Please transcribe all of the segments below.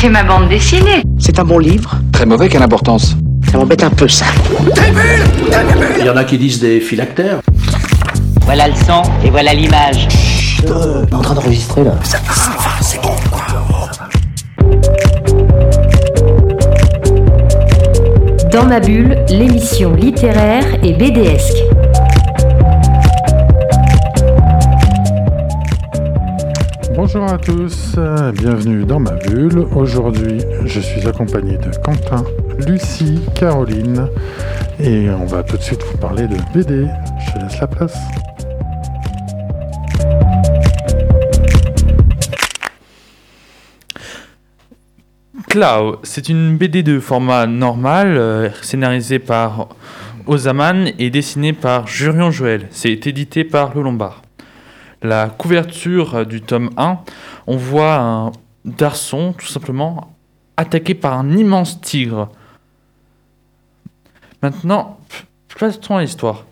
c'est ma bande dessinée. C'est un bon livre. Très mauvais, quelle importance Ça m'embête un peu, ça. Il y en a qui disent des phylactères. Voilà le son et voilà l'image. On est en train d'enregistrer, là. Dans ma bulle, l'émission littéraire et BDesque. Bonjour à tous, euh, bienvenue dans ma bulle. Aujourd'hui, je suis accompagné de Quentin, Lucie, Caroline et on va tout de suite vous parler de BD. Je laisse la place. Clau, c'est une BD de format normal, euh, scénarisée par Ozaman et dessinée par Jurion Joël. C'est édité par Le Lombard. La couverture du tome 1, on voit un garçon, tout simplement, attaqué par un immense tigre. Maintenant, passons à l'histoire.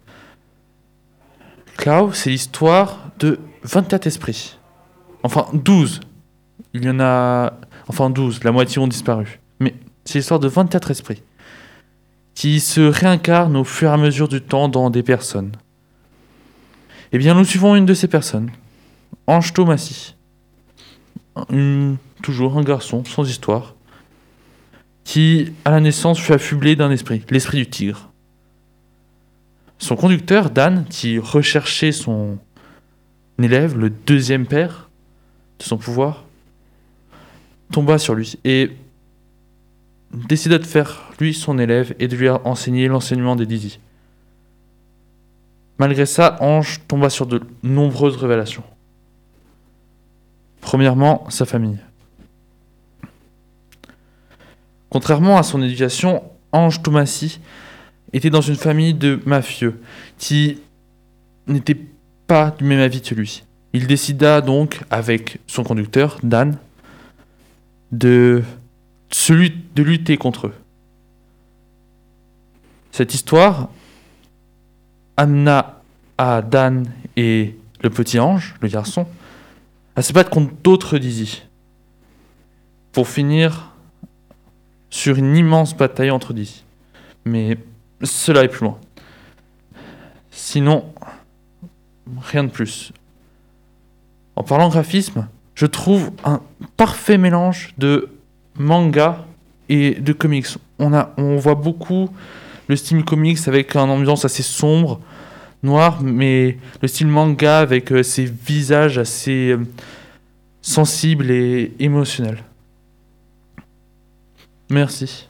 Clau, c'est l'histoire de 24 esprits. Enfin, 12. Il y en a enfin 12, la moitié ont disparu. Mais c'est l'histoire de 24 esprits qui se réincarnent au fur et à mesure du temps dans des personnes. Eh bien, nous suivons une de ces personnes, Ange Thomasy. Toujours un garçon sans histoire, qui, à la naissance, fut affublé d'un esprit, l'esprit du tigre. Son conducteur, Dan, qui recherchait son élève, le deuxième père de son pouvoir, tomba sur lui et décida de faire lui son élève et de lui enseigner l'enseignement des Didi. Malgré ça, Ange tomba sur de nombreuses révélations. Premièrement, sa famille. Contrairement à son éducation, Ange Thomasy était dans une famille de mafieux qui n'était pas du même avis que lui. Il décida donc, avec son conducteur, Dan, de, de lutter contre eux. Cette histoire amena à Dan et le petit ange, le garçon, à se battre contre d'autres Dizzy. Pour finir sur une immense bataille entre Dizzy. Mais cela est plus loin. Sinon, rien de plus. En parlant graphisme, je trouve un parfait mélange de manga et de comics. On voit beaucoup le style comics avec une ambiance assez sombre, noire, mais le style manga avec euh, ses visages assez euh, sensibles et émotionnels. Merci.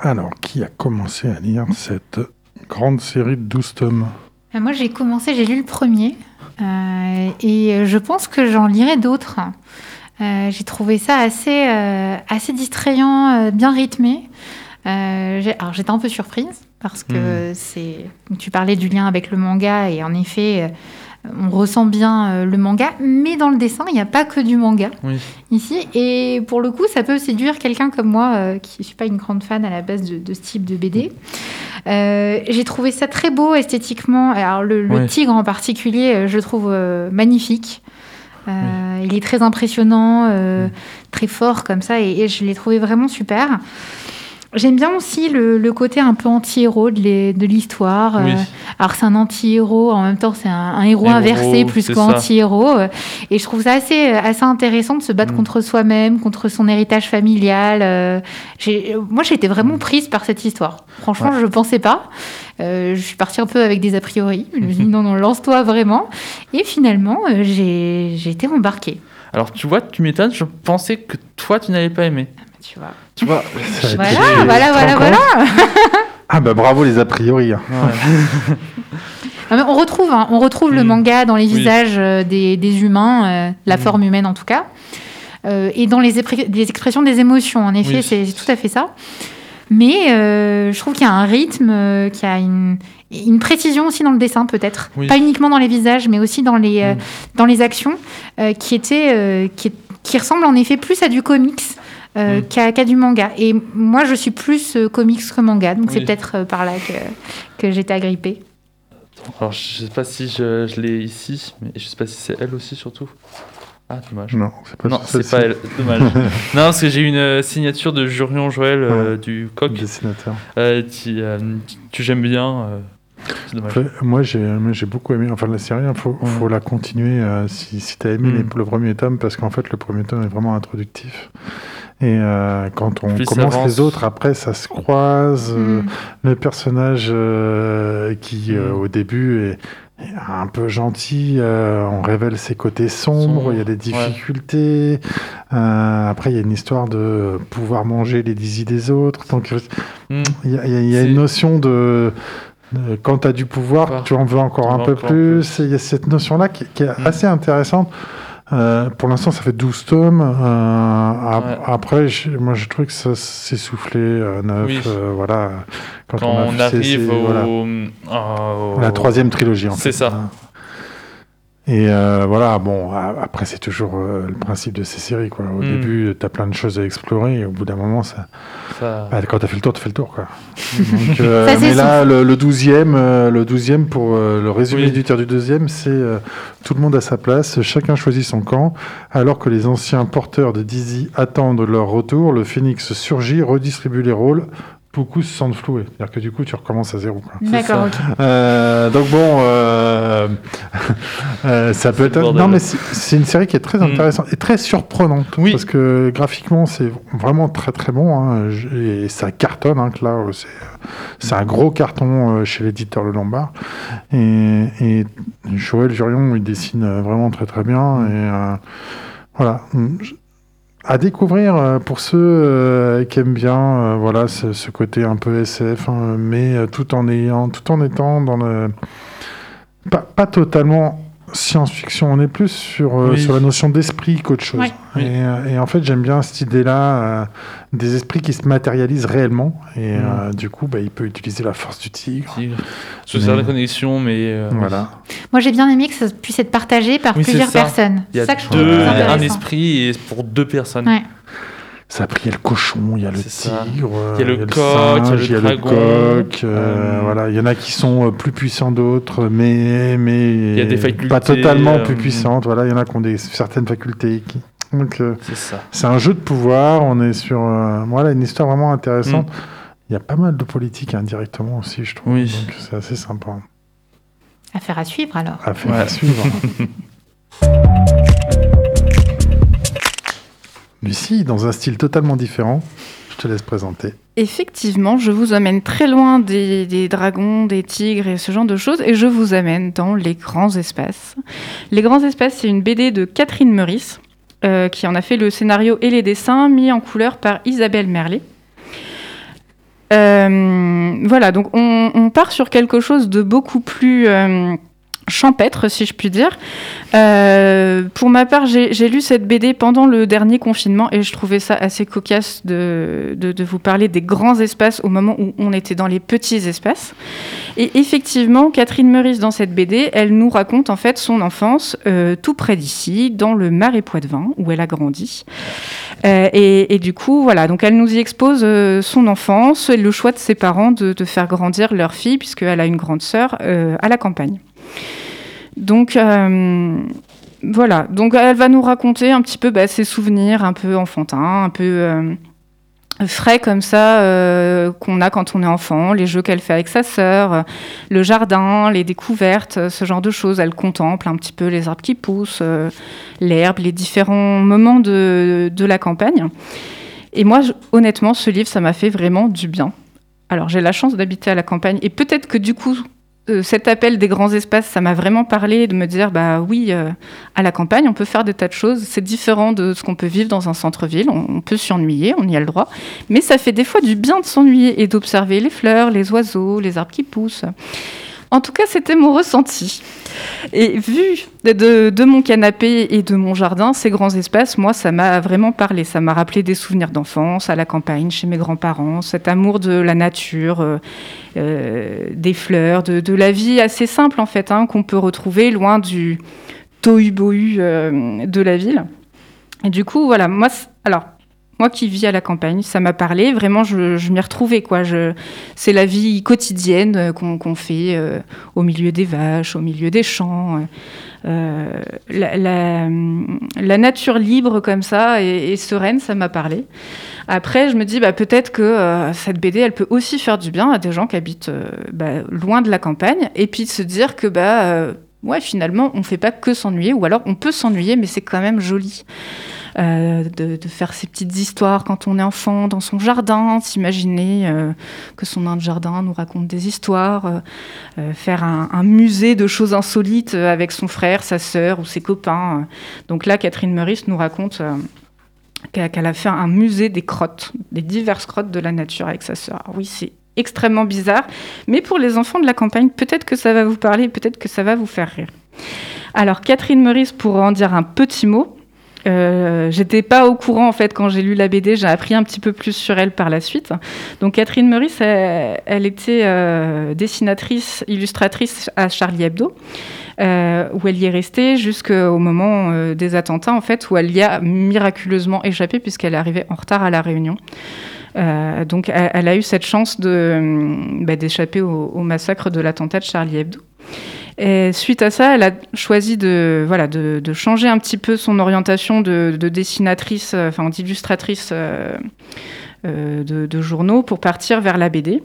Alors, qui a commencé à lire cette grande série de 12 tomes? Euh, Moi, j'ai commencé, j'ai lu le premier. euh, et je pense que j'en lirai d'autres. Euh, j'ai trouvé ça assez, euh, assez distrayant, euh, bien rythmé. Alors, j'étais un peu surprise parce que c'est. Tu parlais du lien avec le manga et en effet, on ressent bien le manga, mais dans le dessin, il n'y a pas que du manga Oui. ici. Et pour le coup, ça peut séduire quelqu'un comme moi, euh, qui ne suis pas une grande fan à la base de, de ce type de BD. Euh, J'ai trouvé ça très beau esthétiquement. Alors, le, tigre en particulier, je le trouve euh, magnifique. Euh, Il est très impressionnant, euh, très fort comme ça, et, et je l'ai trouvé vraiment super. J'aime bien aussi le, le côté un peu anti-héros de l'hi- de l'histoire. Oui. Euh, alors c'est un anti-héros, en même temps c'est un, un héros Héros, inversé plus qu'anti-héros. Et je trouve ça assez, assez intéressant de se battre Mm. contre soi-même, contre son héritage familial. J'ai- moi j'étais vraiment prise par cette histoire. Franchement, je ne pensais pas. Euh, je suis partie un peu avec des a priori. Je me suis dit non, non, lance-toi vraiment. Et finalement, euh, j'ai j'ai été embarquée. Alors tu vois, tu m'étonnes, je pensais que toi tu n'allais pas aimer. Tu vois. Tu vois, Voilà, voilà, voilà, voilà. Ah bah bravo les a priori. hein. ouais. Ah, mais on retrouve, hein, on retrouve le Mm. manga dans les visages euh, des, des humains, euh, la Mm. forme humaine en tout cas, Euh, et dans les, épr- les expressions des émotions. En effet, Oui. c'est tout à fait ça. Mais euh, je trouve qu'il y a un rythme, euh, qu'il y a une, une précision aussi dans le dessin peut-être, Oui. pas uniquement dans les visages, mais aussi dans les, euh, Mm. dans les actions, qui était, qui, est- qui ressemble en effet plus à du comics. Mm. qu'à du manga. Et moi, je suis plus comics que manga, donc c'est peut-être par là que, que j'étais agrippée. Alors, je sais pas si je, je l'ai ici, mais je sais pas si c'est elle aussi, surtout. Ah, dommage. Non, c'est pas Non, c'est pas elle. Dommage. non, parce que j'ai une euh, signature de Jurion Joël euh, du Coq. Dessinateur. Euh, qui, euh, tu j'aime bien. euh, c'est dommage. Après, moi, j'ai beaucoup aimé. Enfin, la série, il faut, Ouais. faut la continuer euh, si, si tu as aimé Mm. les- le premier tome, parce qu'en fait, le premier tome est vraiment introductif. Et euh, quand on Plus commence avance. les autres, après, ça se croise. euh, Mm. le personnage euh, qui, euh, Mm. au début, est un peu gentil, euh, on révèle ses côtés sombres, Sombre, il y a des ouais. difficultés. Euh, après, il y a une histoire de pouvoir manger les désirs des autres. Donc, Hmm. il y a, il y a- une notion de, de quand tu as du pouvoir, tu en veux encore Tu un peu plus. Il y a cette notion-là qui, qui est Mm. assez intéressante. Euh, pour l'instant, ça fait 12 tomes. Euh, Ouais. Après, moi, je trouve que ça s'est soufflé, euh, neuf. Oui. euh, voilà. Quand a on, c'est- arrive au, voilà. au- La troisième trilogie, en fait. C'est ça. Et euh, voilà, bon, après, c'est toujours euh, le principe de ces séries, quoi. Au Mm. début, tu as plein de choses à explorer, et au bout d'un moment, ça... ça- bah, quand tu as fait le tour, tu fais le tour, quoi. Donc, euh, Ça, mais là, le, le 12e, euh, le 12e, pour le résumé Oui. du tiers du deuxième, c'est tout le monde à sa place, chacun choisit son camp, alors que les anciens porteurs de Dizzy attendent leur retour, le phénix surgit, redistribue les rôles, beaucoup se sentent floués. C'est-à-dire que du coup, tu recommences à zéro. D'accord, ok. Euh, donc bon, euh, euh, ça peut C'est être. Non, mais c'est une série qui est très Mm. intéressante et très surprenante Oui. parce que graphiquement c'est vraiment très très bon hein, et ça cartonne. Hein, que là, euh, c'est c'est un gros carton euh, chez l'éditeur Le Lombard et, et Joël Jurion il dessine euh, vraiment très très bien et euh, voilà. À découvrir euh, pour ceux euh, qui aiment bien, euh, voilà, ce, côté un peu SF, hein, mais tout en ayant, tout en étant dans le, pas, pas totalement science-fiction, on est plus sur, euh, Oui. sur la notion d'esprit qu'autre chose. Ouais. Oui. Et, euh, et en fait, j'aime bien cette idée-là euh, des esprits qui se matérialisent réellement, et Mm. euh, du coup, bah, il peut utiliser la force du tigre. Tigre. Faire la connexion, mais. euh, Voilà. Moi, j'ai bien aimé que ça puisse être partagé par plusieurs personnes. Il y a C'est ça que je trouve deux, un esprit et pour deux personnes. Ouais. Ça a pris, il y a le cochon, il y a le tigre, euh, Il y a le coq, il y a le dragon. coq, euh, Euh, voilà. Il y en a qui sont plus puissants d'autres, mais, mais Il y a des facultés, pas totalement euh, plus puissantes. Voilà, il y en a qui ont des, certaines facultés. Qui... Donc, euh, C'est un jeu de pouvoir. On est sur euh, voilà, une histoire vraiment intéressante. Mm. Il y a pas mal de politique indirectement aussi, je trouve. Oui. Donc, c'est assez sympa Affaire à suivre alors. à faire Ouais. à suivre. Lucie, dans un style totalement différent, je te laisse présenter. Effectivement, je vous amène très loin des, dragons, des tigres et ce genre de choses, et je vous amène dans les grands espaces. Les grands espaces, c'est une BD de Catherine Meurice, euh, qui en a fait le scénario et les dessins, mis en couleur par Isabelle Merlet. Euh, voilà, donc on, on part sur quelque chose de beaucoup plus euh, champêtre, si je puis dire. Euh, pour ma part, j'ai lu cette BD pendant le dernier confinement et je trouvais ça assez cocasse de, de, de vous parler des grands espaces au moment où on était dans les petits espaces. Et effectivement, Catherine Meurice, dans cette BD, elle nous raconte en fait son enfance euh, tout près d'ici, dans le Marais Poitevin, où elle a grandi. Euh, et, et du coup, voilà, donc elle nous y expose euh, son enfance et le choix de ses parents de, de faire grandir leur fille, puisqu'elle a une grande sœur, euh, à la campagne. Donc, euh, voilà. Donc, elle va nous raconter un petit peu bah, ses souvenirs un peu enfantins, un peu euh, frais comme ça, euh, qu'on a quand on est enfant, les jeux qu'elle fait avec sa sœur, le jardin, les découvertes, ce genre de choses. Elle contemple un petit peu les arbres qui poussent, l'herbe, les différents moments de, la campagne. Et moi, honnêtement, ce livre, ça m'a fait vraiment du bien. Alors, j'ai la chance d'habiter à la campagne et peut-être que du coup, cet appel des grands espaces, ça m'a vraiment parlé de me dire, bah oui, euh, à la campagne, on peut faire des tas de choses. C'est différent de ce qu'on peut vivre dans un centre-ville. On, on peut s'ennuyer, on y a le droit. Mais ça fait des fois du bien de s'ennuyer et d'observer les fleurs, les oiseaux, les arbres qui poussent. En tout cas, c'était mon ressenti. Et vu de, mon canapé et de mon jardin, ces grands espaces, moi, ça m'a vraiment parlé. Ça m'a rappelé des souvenirs d'enfance, à la campagne, chez mes grands-parents, cet amour de la nature, euh, euh, des fleurs, de, la vie assez simple, en fait, hein, qu'on peut retrouver loin du tohu-bohu euh, de la ville. Et du coup, voilà, moi, alors, Moi qui vis à la campagne, ça m'a parlé. Vraiment, je, m'y retrouvais. C'est la vie quotidienne euh, qu'on, fait euh, au milieu des vaches, au milieu des champs. Euh, la, la, nature libre comme ça et, sereine, ça m'a parlé. Après, je me dis bah, peut-être que cette BD, elle peut aussi faire du bien à des gens qui habitent bah, loin de la campagne. Et puis de se dire que bah, ouais, finalement, on ne fait pas que s'ennuyer. Ou alors, on peut s'ennuyer, mais c'est quand même joli. Euh, de, faire ces petites histoires quand on est enfant dans son jardin, s'imaginer euh, que son nain de jardin nous raconte des histoires, euh, faire un, musée de choses insolites avec son frère, sa sœur ou ses copains. Donc là, Catherine Meurice nous raconte qu'elle a fait un musée des crottes, des diverses crottes de la nature avec sa sœur. oui, c'est extrêmement bizarre, mais pour les enfants de la campagne, peut-être que ça va vous parler, peut-être que ça va vous faire rire. Alors, Catherine Meurice, pour en dire un petit mot, euh, j'étais pas au courant en fait quand j'ai lu la BD, j'ai appris un petit peu plus sur elle par la suite. Donc Catherine Meurice, elle, était euh, dessinatrice, illustratrice à Charlie Hebdo, euh, où elle y est restée jusqu'au moment euh, des attentats en fait, où elle y a miraculeusement échappé puisqu'elle est arrivée en retard à la Réunion. Euh, donc elle, a eu cette chance de, bah, d'échapper au, massacre de l'attentat de Charlie Hebdo. Et suite à ça, elle a choisi de, changer un petit peu son orientation de, de dessinatrice, euh, enfin d'illustratrice euh, de, journaux pour partir vers la BD.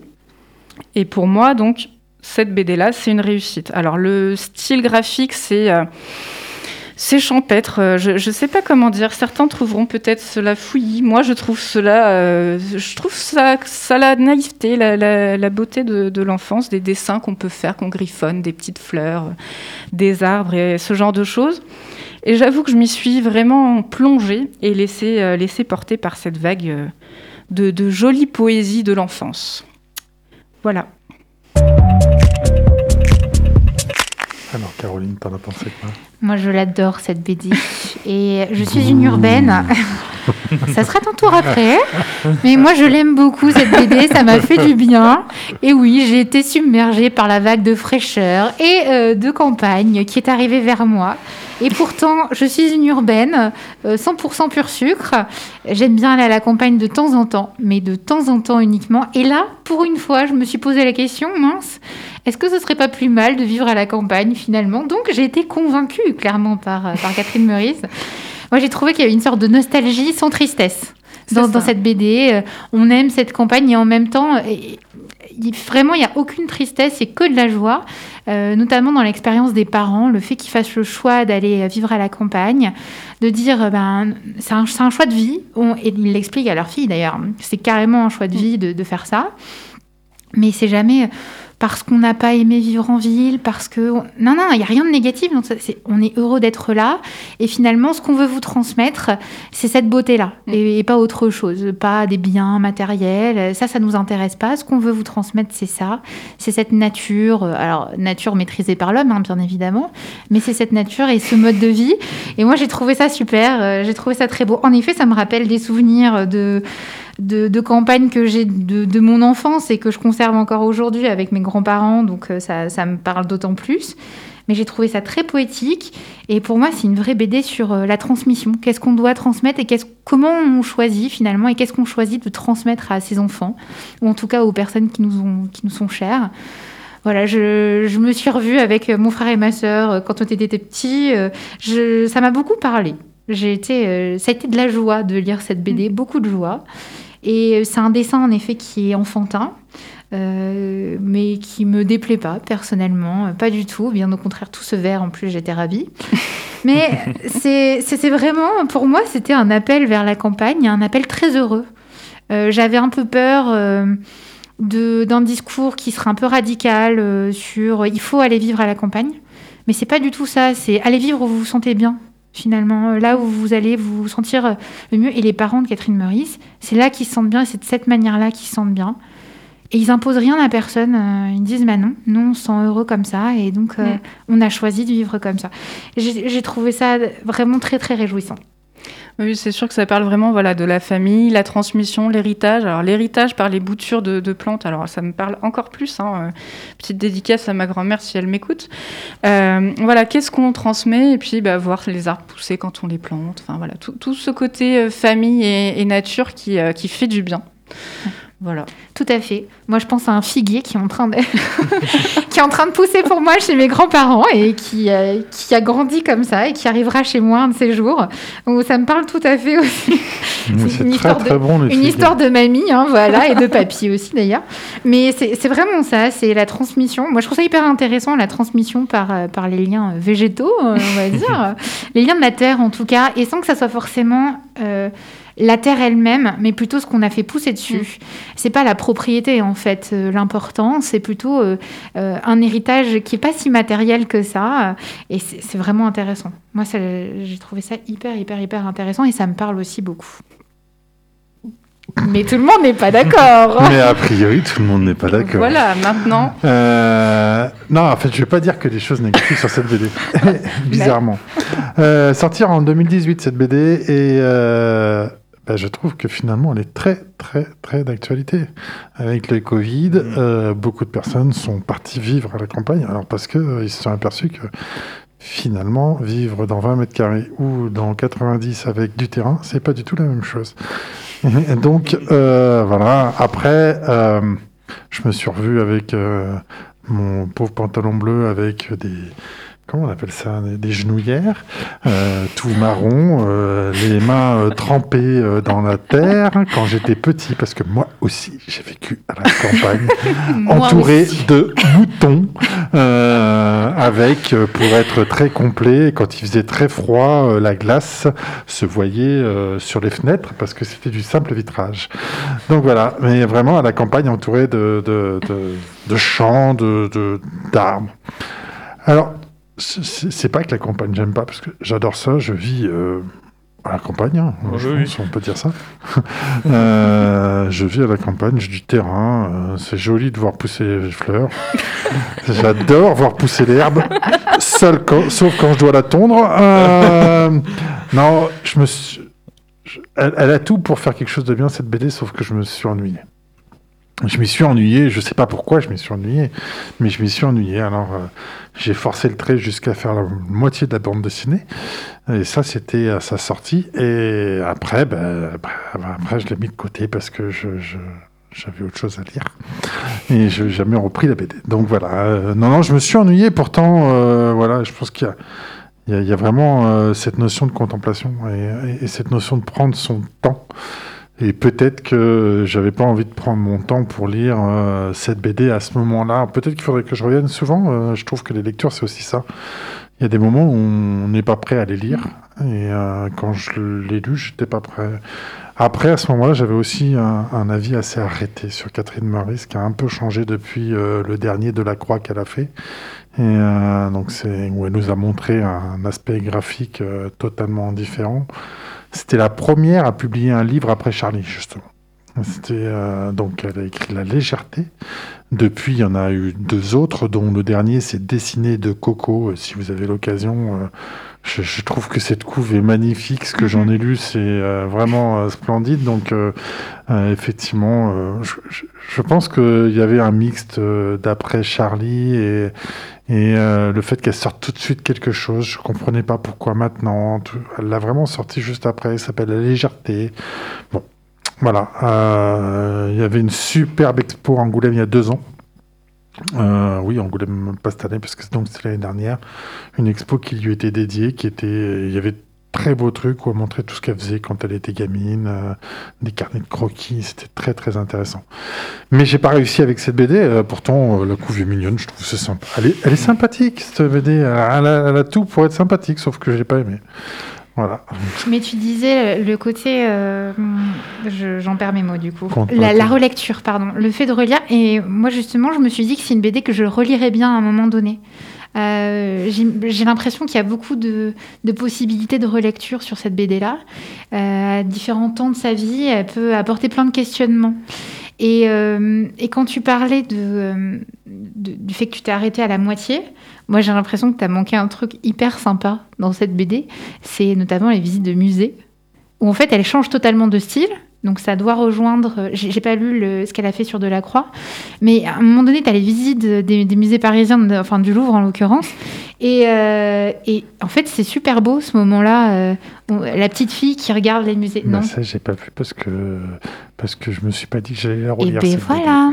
Et pour moi, donc, cette BD-là, c'est une réussite. Alors, le style graphique, c'est c'est champêtre. Euh, je ne sais pas comment dire. Certains trouveront peut-être cela fouillis. Moi, je trouve cela. Euh, je trouve ça, ça la naïveté, la, la, la beauté de, de l'enfance, des dessins qu'on peut faire, qu'on griffonne, des petites fleurs, des arbres et ce genre de choses. Et j'avoue que je m'y suis vraiment plongée et laissée, euh, laissée porter par cette vague euh, de, de jolie poésie de l'enfance. Voilà. Caroline, t'en as pensé quoi? Moi, je l'adore, cette BD. Et je suis une urbaine. ça sera ton tour après. Mais moi, je l'aime beaucoup, cette BD. Ça m'a fait du bien. Et oui, j'ai été submergée par la vague de fraîcheur et euh, de campagne qui est arrivée vers moi. Et pourtant, je suis une urbaine, euh, 100% pur sucre. J'aime bien aller à la campagne de temps en temps, mais de temps en temps uniquement. Et là, pour une fois, je me suis posé la question, mince, est-ce que ce serait pas plus mal de vivre à la campagne finalement? Donc, j'ai été convaincue clairement par, euh, par Catherine Meurice. Moi, j'ai trouvé qu'il y avait une sorte de nostalgie sans tristesse dans, dans, cette BD. Euh, on aime cette campagne et en même temps, et, vraiment, il n'y a aucune tristesse, c'est que de la joie, euh, notamment dans l'expérience des parents, le fait qu'ils fassent le choix d'aller vivre à la campagne, de dire, ben, c'est un, un, choix de vie, on, et ils l'expliquent à leur fille d'ailleurs, c'est carrément un choix de vie de, de faire ça, mais c'est jamais parce qu'on n'a pas aimé vivre en ville, parce que... Non, non, il n'y a rien de négatif, donc est... on est heureux d'être là, et finalement, ce qu'on veut vous transmettre, c'est cette beauté-là, mmh. et, et, pas autre chose, pas des biens matériels, ça, ça nous intéresse pas, ce qu'on veut vous transmettre, c'est ça, c'est cette nature, alors, nature maîtrisée par l'homme, hein, bien évidemment, mais c'est cette nature et ce mode de vie, et moi, j'ai trouvé ça super, euh, j'ai trouvé ça très beau. En effet, ça me rappelle des souvenirs de de, campagne que j'ai de, mon enfance et que je conserve encore aujourd'hui avec mes grands-parents, donc euh, ça, me parle d'autant plus. Mais j'ai trouvé ça très poétique et pour moi c'est une vraie BD sur euh, la transmission. Qu'est-ce qu'on doit transmettre et comment on choisit finalement et qu'est-ce qu'on choisit de transmettre à ses enfants ou en tout cas aux personnes qui nous, sont chères. Voilà, je, me suis revue avec mon frère et ma sœur quand on était petits. Ça m'a beaucoup parlé. J'ai été, ça a été de la joie de lire cette BD, beaucoup de joie. Et c'est un dessin en effet qui est enfantin, euh, mais qui me déplaît pas personnellement, pas du tout. Bien au contraire, tout ce vert en plus, j'étais ravie. Mais c'est vraiment, pour moi, c'était un appel vers la campagne, un appel très heureux. Euh, J'avais un peu peur. Euh, d'un discours qui serait un peu radical euh, sur il faut aller vivre à la campagne. Mais c'est pas du tout ça, c'est aller vivre où vous vous sentez bien, finalement, là où vous allez vous sentir le mieux. Et les parents de Catherine Meurice, c'est là qu'ils se sentent bien, et c'est de cette manière-là qu'ils se sentent bien. Et ils imposent rien à personne. Ils disent, bah non, nous on se sent heureux comme ça, et donc euh, on a choisi de vivre comme ça. J'ai trouvé ça vraiment très très réjouissant. Oui, c'est sûr que ça parle vraiment voilà, de la famille, la transmission, l'héritage. Alors l'héritage par les boutures de, plantes, alors ça me parle encore plus. hein, euh, Petite dédicace à ma grand-mère si elle m'écoute. Euh, voilà, qu'est-ce qu'on transmet? Et puis bah, voir les arbres pousser quand on les plante. Enfin voilà, tout, ce côté euh, famille et, nature qui fait du bien. Voilà. Tout à fait. Moi, je pense à un figuier qui est en train de, qui est en train de pousser pour moi chez mes grands-parents et qui, euh, qui a grandi comme ça et qui arrivera chez moi un de ces jours. Donc, ça me parle tout à fait aussi. C'est une très histoire de- très bon les Une figues. histoire de mamie, hein, voilà, et de papy aussi d'ailleurs. Mais c'est c'est vraiment ça, c'est la transmission. Moi, je trouve ça hyper intéressant, la transmission par, euh, par les liens végétaux, euh, on va dire. les liens de la terre, en tout cas, et sans que ça soit forcément euh, la terre elle-même, mais plutôt ce qu'on a fait pousser dessus. C'est pas la propriété, en fait, euh, l'important, c'est plutôt euh, euh, un héritage qui est pas si matériel que ça, euh, et c'est vraiment intéressant. Moi, ça, j'ai trouvé ça hyper, hyper, hyper intéressant, et ça me parle aussi beaucoup. Mais tout le monde n'est pas d'accord. Mais a priori, tout le monde n'est pas d'accord. Voilà, maintenant. Euh, non, en fait, je vais pas dire que des choses négatives sur cette BD, bizarrement. Euh, sortir en 2018 cette BD et euh, bah, je trouve que finalement elle est très très très d'actualité. Avec le Covid, euh, beaucoup de personnes sont parties vivre à la campagne, alors parce que euh, se sont aperçus que finalement vivre dans 20 mètres carrés ou dans 90 avec du terrain, c'est pas du tout la même chose. Et donc euh, voilà. Après, je me suis revu avec mon pauvre pantalon bleu avec des comment on appelle ça des, genouillères euh, tout marron euh, les mains euh, trempées dans la terre quand j'étais petit parce que moi aussi j'ai vécu à la campagne entouré aussi. de moutons avec pour être très complet quand il faisait très froid la glace se voyait sur les fenêtres parce que c'était du simple vitrage donc voilà mais vraiment à la campagne entouré de, de, de, de champs de- d'arbres alors c'est- pas que la campagne j'aime pas parce que j'adore ça je vis euh, à la campagne hein, Oui, je oui. pense, on peut dire ça. Euh, je vis à la campagne j'ai du terrain euh, c'est joli de voir pousser les fleurs. J'adore voir pousser l'herbe sauf quand je dois la tondre. Non je me suis je- elle, elle a tout pour faire quelque chose de bien cette BD sauf que je me suis ennuyé je m'y suis ennuyé, je sais pas pourquoi je m'y suis ennuyé, mais je m'y suis ennuyé. Alors euh, j'ai forcé le trait jusqu'à faire la moitié de la bande dessinée, et ça c'était à sa sortie. Et après, ben, après, après, je l'ai mis de côté parce que je, je- j'avais autre chose à lire et je n'ai jamais repris la BD. Donc voilà, euh, non, non, je me suis ennuyé. Pourtant, euh, voilà, je pense qu'il y y, y a vraiment cette notion de contemplation et cette notion de prendre son temps. Et peut-être que j'avais pas envie de prendre mon temps pour lire euh, cette BD à ce moment-là. Peut-être qu'il faudrait que je revienne souvent. euh, je trouve que les lectures, c'est aussi ça. Il y a des moments où on n'est pas prêt à les lire. Et euh, quand je l'ai lu, j'étais pas prêt. Après, à ce moment-là, j'avais aussi un, avis assez arrêté sur Catherine Meurice, qui a un peu changé depuis le dernier de la croix qu'elle a fait. Et donc, c'est où elle nous a montré un aspect graphique totalement différent. C'était la première à publier un livre après Charlie, justement. C'était euh, donc elle a écrit La légèreté. Depuis, il y en a eu deux autres, dont le dernier c'est Dessiné de Coco. Euh, Si vous avez l'occasion, euh, je, je trouve que cette couve est magnifique. Ce que j'en ai lu, c'est euh, vraiment splendide. Donc, effectivement, je, je- pense qu'il y avait un mixte d'après Charlie et, et euh, le fait qu'elle sorte tout de suite quelque chose, je comprenais pas pourquoi maintenant. Elle l'a vraiment sorti juste après. Elle s'appelle La légèreté. Bon, voilà. Euh, Il y avait une superbe expo à Angoulême il y a deux ans. Euh, oui, Angoulême, pas cette année, parce que donc l'année dernière. Une expo qui lui était dédiée, qui était. Il y avait très beaux trucs où elle montrait tout ce qu'elle faisait quand elle était gamine, euh, des carnets de croquis, c'était très très intéressant. Mais j'ai pas réussi avec cette BD, euh, pourtant euh, la couve est mignonne, je trouve c'est sympa. Elle est, elle est sympathique cette BD, elle a, elle tout pour être sympathique, sauf que j'ai pas aimé. Voilà. Mais tu disais le côté, euh, je- j'en perds mes mots du coup, la, la relecture, pardon, le fait de relire. Et moi justement, je me suis dit que c'est une BD que je relirais bien à un moment donné. Euh, J'ai l'impression qu'il y a beaucoup de, possibilités de relecture sur cette BD-là. Euh, à différents temps de sa vie, elle peut apporter plein de questionnements. Et, euh, quand tu parlais du fait que tu t'es arrêté à la moitié, moi j'ai l'impression que tu as manqué un truc hyper sympa dans cette BD. C'est notamment les visites de musées. Où en fait elle change totalement de style. Donc ça doit rejoindre, euh, j'ai pas lu ce qu'elle a fait sur Delacroix, mais à un moment donné, tu as les visites des, des musées parisiens, de- enfin du Louvre en l'occurrence, et, euh, et en fait c'est super beau ce moment-là, euh, la petite fille qui regarde les musées. Bah, non ça, j'ai pas vu parce que, parce que je me suis pas dit que j'allais la Et relire. ben voilà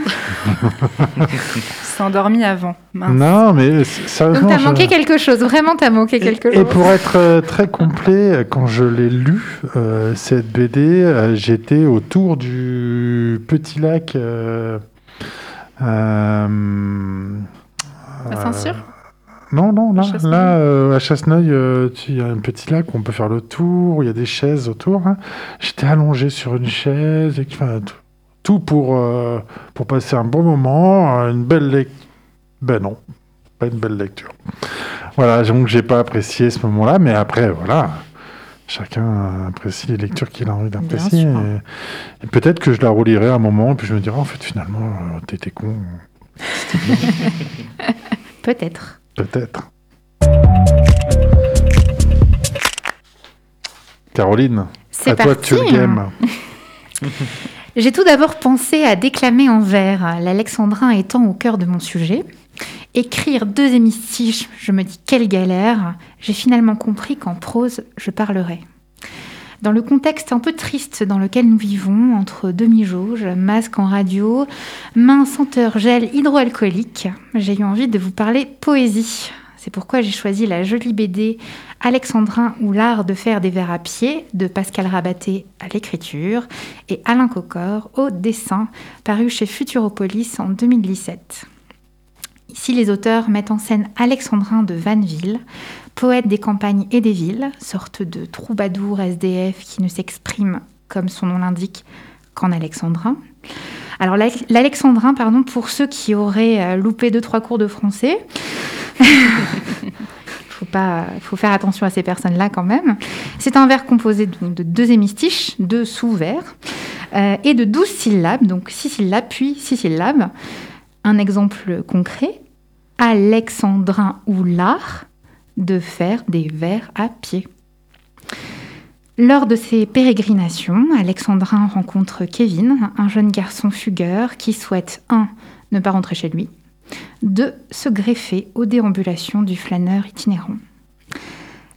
s'est endormi avant. Mince. Non, mais c- Donc t'as je- manqué quelque chose, vraiment t'as manqué quelque Et chose. pour être euh, très complet, quand je l'ai lu, euh, cette BD, euh, j'étais autour du petit lac. euh, euh, À Saint-Cyr Non, non, là, À Chasseneuil là euh, à Chasseneuil, euh, tu- il y a un petit lac où on peut faire le tour, il y a des chaises autour. hein. J'étais allongé sur une chaise, et, enfin, tout, tout pour, euh, pour passer un bon moment, une belle lecture. Ben non, pas une belle lecture. Voilà, donc j'ai pas apprécié ce moment-là, mais après, voilà. Chacun apprécie les lectures qu'il a envie d'apprécier. sûr. Et, et peut-être que je la relirai à un moment, et puis je me dirai, en fait, finalement, euh, t'étais con. Peut-être. Peut-être. Caroline, C'est à toi parti. tuer le game. J'ai tout d'abord pensé à déclamer en vers, l'alexandrin étant au cœur de mon sujet. Écrire deux hémistiches, je me dis quelle galère. J'ai finalement compris qu'en prose, je parlerai. Dans le contexte un peu triste dans lequel nous vivons, entre demi-jauge, masque en radio, main senteur gel hydroalcoolique, j'ai eu envie de vous parler poésie. C'est pourquoi j'ai choisi la jolie BD Alexandrin ou l'art de faire des vers à pied de Pascal Rabaté à l'écriture et Alain Cocor au dessin, paru chez Futuropolis en 2017. Ici, les auteurs mettent en scène Alexandrin de Vanneville, poète des campagnes et des villes, sorte de troubadour SDF qui ne s'exprime, comme son nom l'indique, qu'en alexandrin. Alors, l'Alex- l'alexandrin, pardon, pour ceux qui auraient euh, loupé deux, trois cours de français, faut pas, faut faire attention à ces personnes-là quand même. C'est un vers composé de deux hémistiches, deux sous-vers, euh, et de douze syllabes, donc six syllabes puis six syllabes. Un exemple concret, alexandrin ou l'art de faire des vers à pied. Lors de ses pérégrinations, Alexandrin rencontre Kevin, un jeune garçon fugueur qui souhaite 1. ne pas rentrer chez lui, 2. se greffer aux déambulations du flâneur itinérant.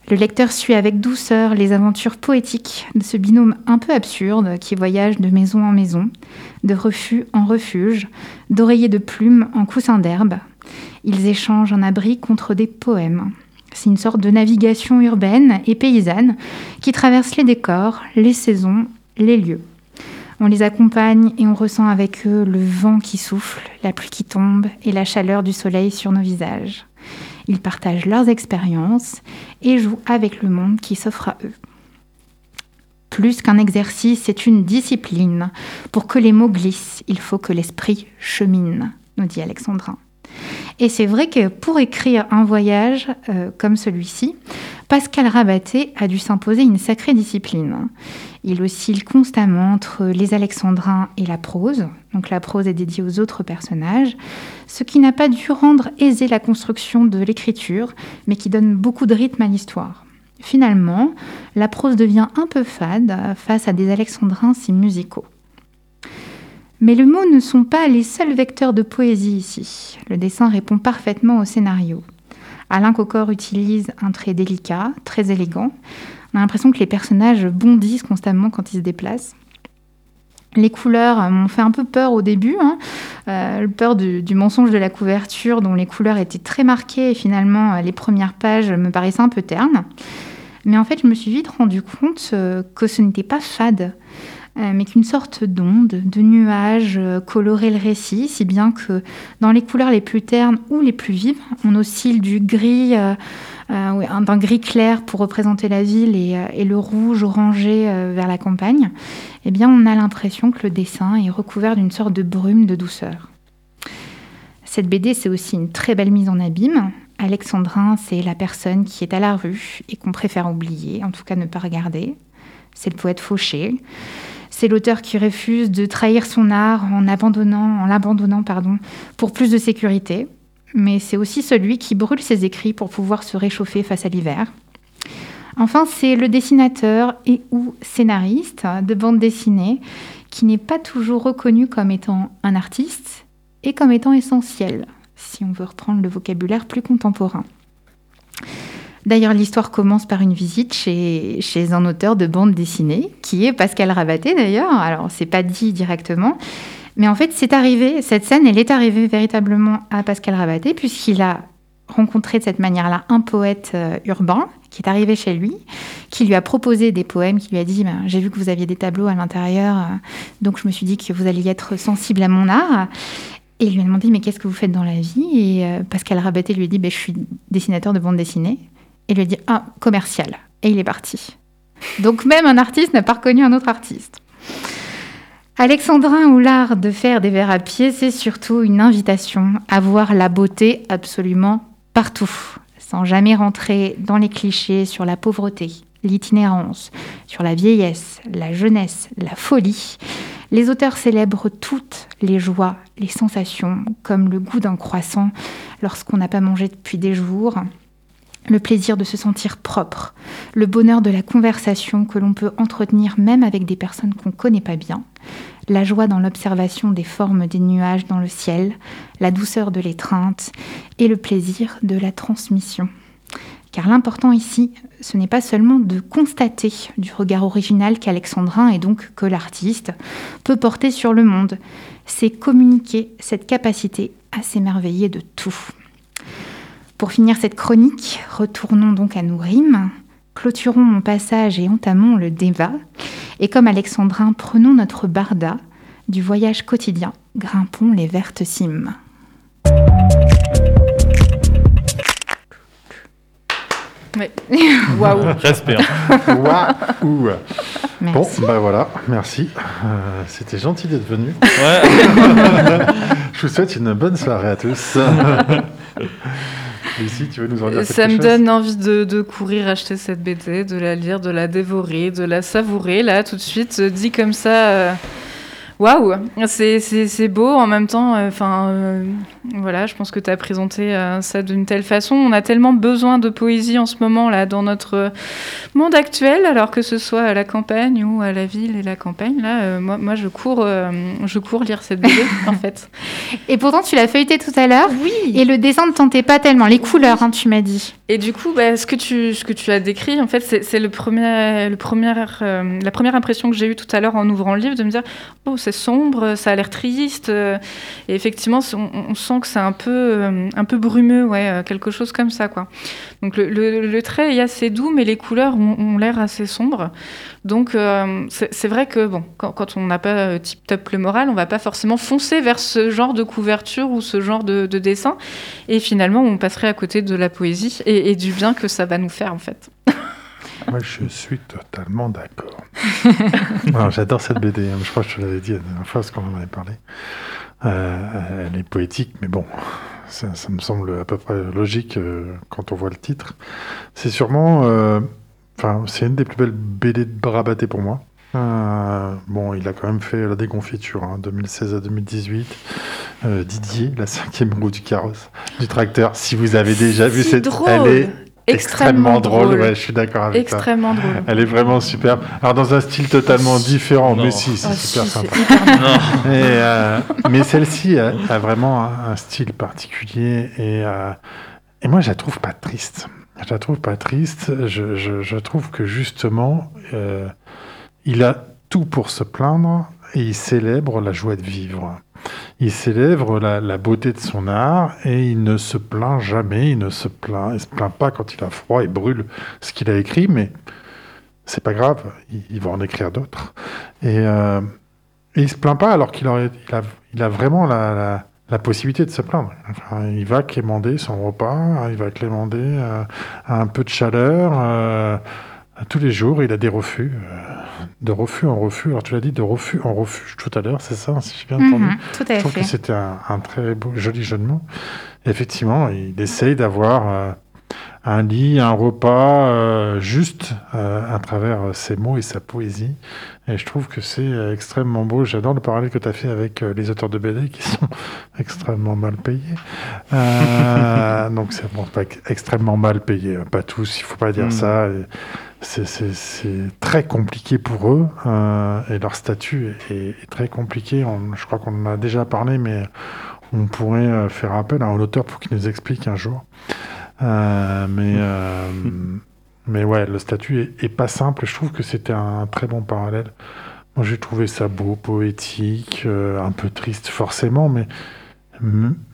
Le lecteur suit avec douceur les aventures poétiques de ce binôme un peu absurde qui voyage de maison en maison, de refus en refuge, d'oreiller de plumes en coussin d'herbe. Ils échangent un abri contre des poèmes. C'est une sorte de navigation urbaine et paysanne qui traverse les décors, les saisons, les lieux. On les accompagne et on ressent avec eux le vent qui souffle, la pluie qui tombe et la chaleur du soleil sur nos visages. Ils partagent leurs expériences et jouent avec le monde qui s'offre à eux. Plus qu'un exercice, c'est une discipline. Pour que les mots glissent, il faut que l'esprit chemine, nous dit Alexandrin. Et c'est vrai que pour écrire un voyage euh, comme celui-ci, Pascal Rabaté a dû s'imposer une sacrée discipline. Il oscille constamment entre les alexandrins et la prose, donc la prose est dédiée aux autres personnages, ce qui n'a pas dû rendre aisée la construction de l'écriture, mais qui donne beaucoup de rythme à l'histoire. Finalement, la prose devient un peu fade face à des alexandrins si musicaux. Mais les mots ne sont pas les seuls vecteurs de poésie ici. Le dessin répond parfaitement au scénario. Alain Cocor utilise un trait délicat, très élégant. On a l'impression que les personnages bondissent constamment quand ils se déplacent. Les couleurs m'ont fait un peu peur au début, hein. Euh, peur du, du mensonge de la couverture dont les couleurs étaient très marquées et finalement euh, les premières pages me paraissaient un peu ternes. Mais en fait, je me suis vite rendu compte euh, que ce n'était pas fade, mais qu'une sorte d'onde, de nuage euh, colorait le récit, si bien que dans les couleurs les plus ternes ou les plus vives, on oscille du gris, euh, euh, d'un gris clair pour représenter la ville et, euh, le rouge orangé euh, vers la campagne. Eh bien, on a l'impression que le dessin est recouvert d'une sorte de brume de douceur. Cette BD, c'est aussi une très belle mise en abîme. Alexandrin, c'est la personne qui est à la rue et qu'on préfère oublier, en tout cas ne pas regarder. C'est le poète fauché. C'est l'auteur qui refuse de trahir son art en abandonnant, en l'abandonnant, pardon, pour plus de sécurité. Mais c'est aussi celui qui brûle ses écrits pour pouvoir se réchauffer face à l'hiver. Enfin, c'est le dessinateur et ou scénariste de bande dessinée qui n'est pas toujours reconnu comme étant un artiste et comme étant essentiel, si on veut reprendre le vocabulaire plus contemporain. D'ailleurs, l'histoire commence par une visite chez, chez un auteur de bande dessinée, qui est Pascal Rabaté d'ailleurs. Alors, c'est pas dit directement, mais en fait, c'est arrivé, cette scène, elle est arrivée véritablement à Pascal Rabaté, puisqu'il a rencontré de cette manière-là un poète euh, urbain qui est arrivé chez lui, qui lui a proposé des poèmes, qui lui a dit ben, J'ai vu que vous aviez des tableaux à l'intérieur, euh, donc je me suis dit que vous alliez être sensible à mon art. Et il lui a demandé Mais qu'est-ce que vous faites dans la vie? Et euh, Pascal Rabaté lui a dit ben, Je suis dessinateur de bande dessinée. Il lui dit Ah, commercial. Et il est parti. Donc même un artiste n'a pas reconnu un autre artiste. Alexandrin ou l'art de faire des verres à pied, c'est surtout une invitation à voir la beauté absolument partout, sans jamais rentrer dans les clichés sur la pauvreté, l'itinérance, sur la vieillesse, la jeunesse, la folie. Les auteurs célèbrent toutes les joies, les sensations, comme le goût d'un croissant lorsqu'on n'a pas mangé depuis des jours, le plaisir de se sentir propre, le bonheur de la conversation que l'on peut entretenir même avec des personnes qu'on ne connaît pas bien, la joie dans l'observation des formes des nuages dans le ciel, la douceur de l'étreinte et le plaisir de la transmission. Car l'important ici, ce n'est pas seulement de constater du regard original qu'Alexandrin et donc que l'artiste peut porter sur le monde, c'est communiquer cette capacité à s'émerveiller de tout. Pour finir cette chronique, retournons donc à nos rimes, clôturons mon passage et entamons le débat. Et comme Alexandrin, prenons notre barda du voyage quotidien, grimpons les vertes cimes. Ouais. Waouh. Respect. Waouh Bon, bah voilà, merci. Euh, C'était gentil d'être venu. Ouais. Je vous souhaite une bonne soirée à tous. Lucie, tu veux nous en dire quelque Ça me chose donne envie de, de courir acheter cette BD, de la lire, de la dévorer, de la savourer. Là, tout de suite, euh, dit comme ça. euh, Waouh, c'est beau en même temps. euh, Enfin, euh, voilà, je pense que tu as présenté euh, ça d'une telle façon. On a tellement besoin de poésie en ce moment là dans notre monde actuel, alors que ce soit à la campagne ou à la ville et la campagne. Là, euh, moi, moi, je cours, je cours lire cette BD en fait. Et pourtant, tu l'as feuilleté tout à l'heure. Oui. Et le dessin ne tentait pas tellement. Les couleurs, hein, tu m'as dit. Et du coup, bah, ce, que tu, ce que tu as décrit, en fait, c'est le premier, le euh, la première impression que j'ai eue tout à l'heure en ouvrant le livre, de me dire, oh, c'est sombre, ça a l'air triste. euh, Et effectivement, on, sent que c'est un peu, euh, un peu brumeux, ouais, quelque chose comme ça, quoi. Donc le trait est assez doux, mais les couleurs ont, ont l'air assez sombres. Donc euh, c'est vrai que bon, quand, on n'a pas euh, tip top le moral, on va pas forcément foncer vers ce genre de couverture ou ce genre de, de dessin. Et finalement, on passerait à côté de la poésie et, du bien que ça va nous faire en fait. Moi, je suis totalement d'accord. J'adore cette BD. hein. Je crois que je te l'avais dit la dernière fois parce qu'on en avait parlé. Euh, elle est poétique, mais bon, ça, me semble à peu près logique quand on voit le titre. C'est sûrement, enfin, c'est une des plus belles BD de Rabaté pour moi. Euh, bon, il a quand même fait la déconfiture, hein, 2016 à 2018. Euh, Didier, la cinquième roue du carrosse, du tracteur. Si vous avez déjà vu Si cette, drôle. elle est Extrêmement drôle. Ouais, je suis d'accord avec ça. Extrêmement drôle. Elle est vraiment superbe. Alors dans un style totalement différent, Non. mais si, c'est Ah, super si, sympa. Non. Et, euh, mais celle-ci a, a vraiment un, un style particulier et, euh, et moi je la trouve pas triste. Je la trouve pas triste. Je, trouve que justement euh, il a tout pour se plaindre et il célèbre la joie de vivre. Il célèbre la, beauté de son art et il ne se plaint jamais. Il ne se plaint, il se plaint pas quand il a froid et brûle ce qu'il a écrit, mais c'est pas grave. Il, va en écrire d'autres. Et, euh, et il se plaint pas alors qu'il a, vraiment la, la possibilité de se plaindre. Enfin, il va quémander son repas, il va quémander euh, un peu de chaleur. euh, tous les jours, il a des refus. euh, de refus en refus. Alors tu l'as dit, de refus en refuge tout à l'heure, c'est ça, si j'ai bien entendu? Mhm, tout à je trouve fait. que c'était un, un très beau, joli jeu de mots. Effectivement, il essaye d'avoir un lit, un repas, euh, juste euh, à travers ses mots et sa poésie. Et je trouve que c'est euh, extrêmement beau. J'adore le parallèle que tu as fait avec euh, les auteurs de BD qui sont extrêmement mal payés. Euh, donc c'est bon, pas ex- extrêmement mal payés, hein, pas tous, il faut pas dire Mm. ça. C'est très compliqué pour eux euh, et leur statut est, est très compliqué. On- je crois qu'on en a déjà parlé, mais on pourrait euh, faire appel à un auteur pour qu'il nous explique un jour. Euh, mais, euh, mais ouais, le statut est, est pas simple. Je trouve que c'était un très bon parallèle. Moi, j'ai trouvé ça beau, poétique, euh, un peu triste forcément, mais,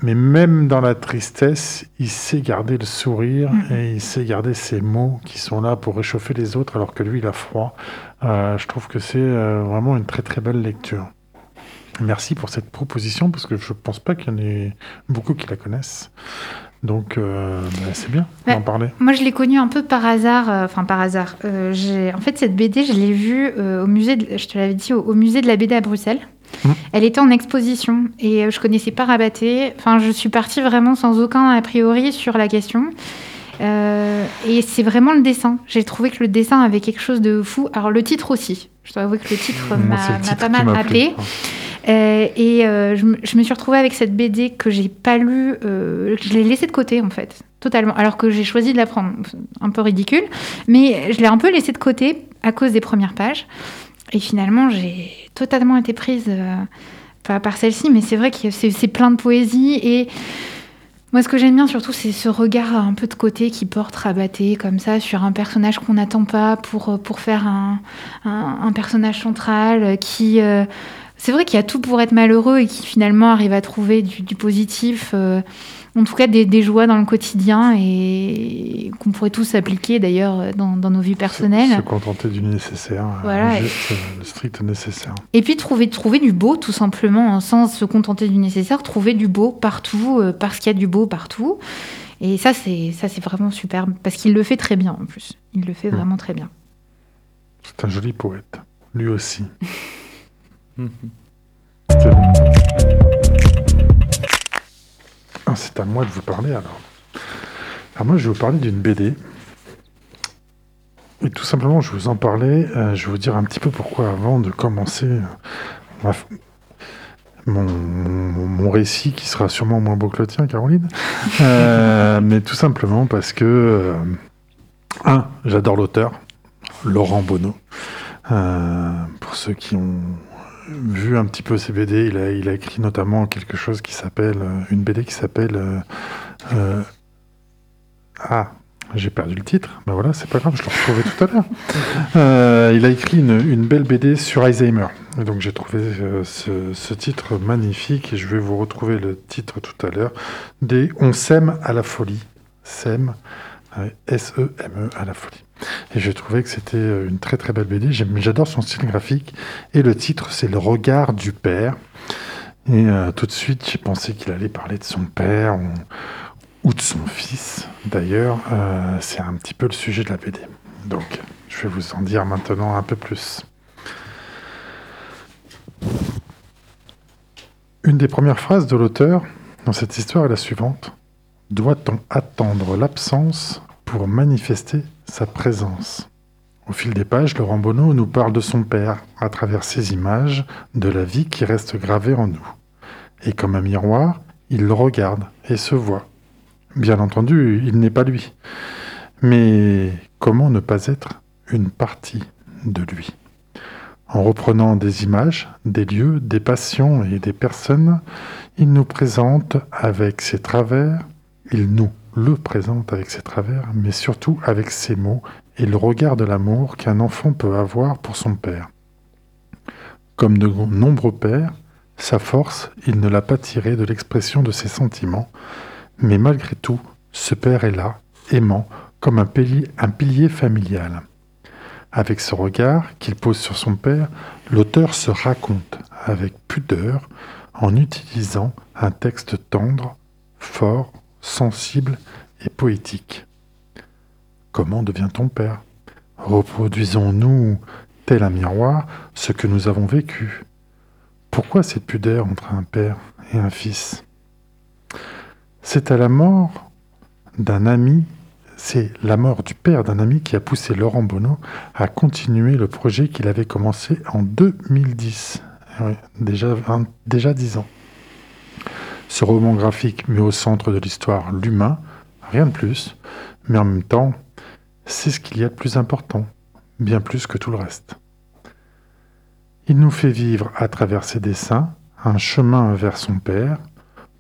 mais même dans la tristesse, il sait garder le sourire Mhm. et il sait garder ses mots qui sont là pour réchauffer les autres, alors que lui, il a froid. Je trouve que c'est vraiment une très très belle lecture. Merci pour cette proposition, parce que je pense pas qu'il y en ait beaucoup qui la connaissent. Donc, euh, bah, c'est bien Ouais. d'en parler. Moi, je l'ai connue un peu par hasard. euh, Enfin, par hasard. Euh, en fait, cette BD, je l'ai vue euh, au musée, de- je te l'avais dit, au, au musée de la BD à Bruxelles. Mhm. Elle était en exposition et je connaissais pas Rabaté. Enfin, je suis partie vraiment sans aucun a priori sur la question. Et c'est vraiment le dessin. J'ai trouvé que le dessin avait quelque chose de fou. Alors, le titre aussi. Je dois avouer que le titre m'a pas mal m'a plu. Euh, et euh, je, me- suis retrouvée avec cette BD que j'ai pas lue, euh, je l'ai laissée de côté en fait, totalement. Alors que j'ai choisi de la prendre, un peu ridicule, mais je l'ai un peu laissée de côté à cause des premières pages. Et finalement, j'ai totalement été prise euh, par, celle-ci, mais c'est vrai que c'est plein de poésie et moi, ce que j'aime bien surtout, c'est ce regard un peu de côté qui porte rabatté comme ça sur un personnage qu'on n'attend pas pour, pour faire un, un, personnage central qui. C'est vrai qu'il y a tout pour être malheureux et qui finalement arrive à trouver du, du positif, euh, en tout cas des, des joies dans le quotidien et qu'on pourrait tous appliquer d'ailleurs dans, dans nos vies personnelles. Se, se contenter du nécessaire, euh, Voilà. juste le strict nécessaire. Et puis trouver, trouver du beau, tout simplement, hein, sans se contenter du nécessaire, trouver du beau partout, euh, parce qu'il y a du beau partout. Et ça, c'est ça, c'est vraiment superbe, parce qu'il le fait très bien en plus. Il le fait Mm. vraiment très bien. C'est un joli poète, lui aussi. Ah, c'est à moi de vous parler alors. Alors moi, je vais vous parler d'une BD. Et tout simplement, je vais vous en parler. euh, je vais vous dire un petit peu pourquoi avant de commencer euh, mon, mon- mon récit, qui sera sûrement moins beau que le tien, Caroline. Euh, mais tout simplement parce que, un, j'adore l'auteur, Laurent Bonneau. Pour ceux qui ont vu un petit peu ses BD, il a, il a écrit notamment quelque chose qui s'appelle, euh, une BD qui s'appelle... euh, euh, ah, j'ai perdu le titre. Ben voilà, c'est pas grave, je l'ai retrouvé tout à l'heure. Euh, il a écrit une, une belle BD sur Alzheimer. Et donc j'ai trouvé euh, ce, ce titre magnifique et je vais vous retrouver le titre tout à l'heure. Des On s'aime à la folie. S'aime, euh, S-E-M-E E à la folie. Et j'ai trouvé que c'était euh, une très très belle BD. J'adore son style graphique. Et le titre, c'est Le regard du père. Et euh, tout de suite, j'ai pensé qu'il allait parler de son père ou, ou de son fils. D'ailleurs, euh, c'est un petit peu le sujet de la BD. Donc, je vais vous en dire maintenant un peu plus. Une des premières phrases de l'auteur dans cette histoire est la suivante. Doit-on attendre l'absence pour manifester sa présence Au fil des pages, Laurent Bonneau nous parle de son père à travers ces images de la vie qui reste gravée en nous. Et comme un miroir, il le regarde et se voit. Bien entendu, il n'est pas lui. Mais comment ne pas être une partie de lui? En reprenant des images, des lieux, des passions et des personnes, il nous présente avec ses travers, il nous le présente avec ses travers, mais surtout avec ses mots et le regard de l'amour qu'un enfant peut avoir pour son père. Comme de nombreux pères, sa force, il ne l'a pas tirée de l'expression de ses sentiments, mais malgré tout, ce père est là, aimant, comme un pilier, un pilier familial. Avec ce regard qu'il pose sur son père, l'auteur se raconte avec pudeur en utilisant un texte tendre, fort, sensible et poétique. Comment devient-on père? Reproduisons-nous, tel un miroir, ce que nous avons vécu Pourquoi cette pudeur entre un père et un fils? C'est à la mort d'un ami c'est la mort du père d'un ami qui a poussé Laurent Bonneau à continuer le projet qu'il avait commencé en 2010. Eh déjà, vingt- déjà 10 ans. Ce roman graphique met au centre de l'histoire l'humain, rien de plus, mais en même temps, c'est ce qu'il y a de plus important, bien plus que tout le reste. Il nous fait vivre à travers ses dessins un chemin vers son père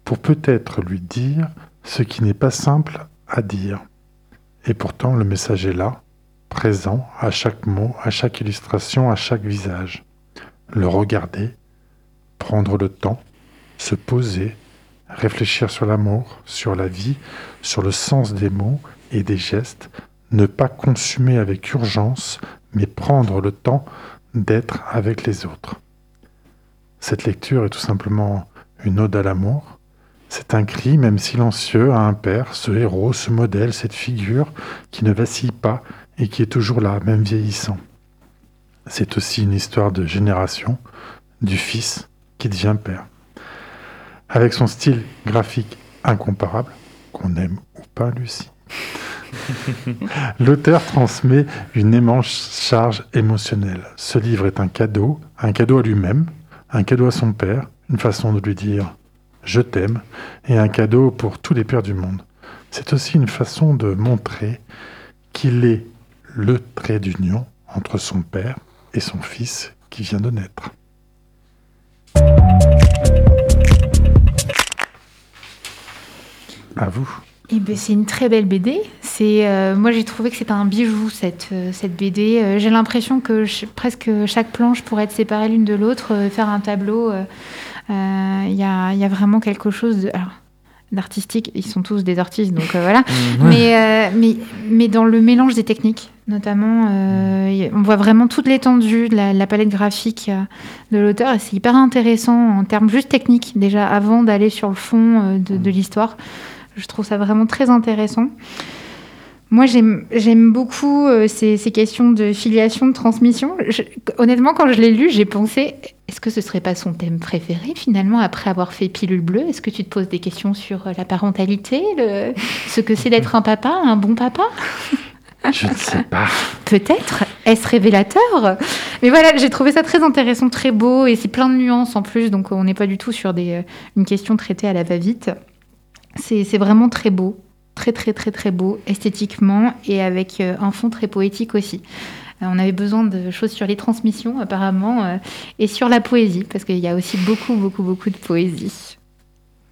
pour peut-être lui dire ce qui n'est pas simple à dire. Et pourtant le message est là, présent à chaque mot, à chaque illustration, à chaque visage. Le regarder, prendre le temps, se poser, réfléchir sur l'amour, sur la vie, sur le sens des mots et des gestes, ne pas consumer avec urgence, mais prendre le temps d'être avec les autres. Cette lecture est tout simplement une ode à l'amour. C'est un cri, même silencieux, à un père, ce héros, ce modèle, cette figure qui ne vacille pas et qui est toujours là, même vieillissant. C'est aussi une histoire de génération, du fils qui devient père. Avec son style graphique incomparable, qu'on aime ou pas, Lucie, L'auteur transmet une immense charge émotionnelle. Ce livre est un cadeau, un cadeau à lui-même, un cadeau à son père, une façon de lui dire je t'aime, et un cadeau pour tous les pères du monde. C'est aussi une façon de montrer qu'il est le trait d'union entre son père et son fils qui vient de naître. À vous. Eh ben, c'est une très belle BD. C'est, euh, moi, j'ai trouvé que c'était un bijou, cette, euh, cette BD. Euh, j'ai l'impression que presque chaque planche pourrait être séparée l'une de l'autre, faire un tableau. Il y, a, il y a vraiment quelque chose de, alors, d'artistique. Ils sont tous des artistes, donc voilà. mais, mais, mais dans le mélange des techniques, notamment, on voit vraiment toute l'étendue de la, la palette graphique de l'auteur. Et c'est hyper intéressant en termes juste techniques, déjà, avant d'aller sur le fond de, de l'histoire. Je trouve ça vraiment très intéressant. Moi, j'aime beaucoup euh, ces, ces questions de filiation, de transmission. Je- honnêtement, quand je l'ai lu, j'ai pensé, est-ce que ce serait pas son thème préféré finalement après avoir fait Pilule Bleue? Est-ce que tu te poses des questions sur euh, la parentalité, le- ce que c'est d'être un papa, un bon papa? Je ne sais pas. Peut-être. Est-ce révélateur? Mais voilà, j'ai trouvé ça très intéressant, très beau, et c'est plein de nuances en plus, donc on n'est pas du tout sur des, euh, une question traitée à la va-vite. C'est vraiment très beau, très très très très beau, esthétiquement, et avec euh, un fond très poétique aussi. Euh, On avait besoin de choses sur les transmissions, apparemment, euh, et sur la poésie, parce qu'il y a aussi beaucoup, beaucoup, beaucoup de poésie.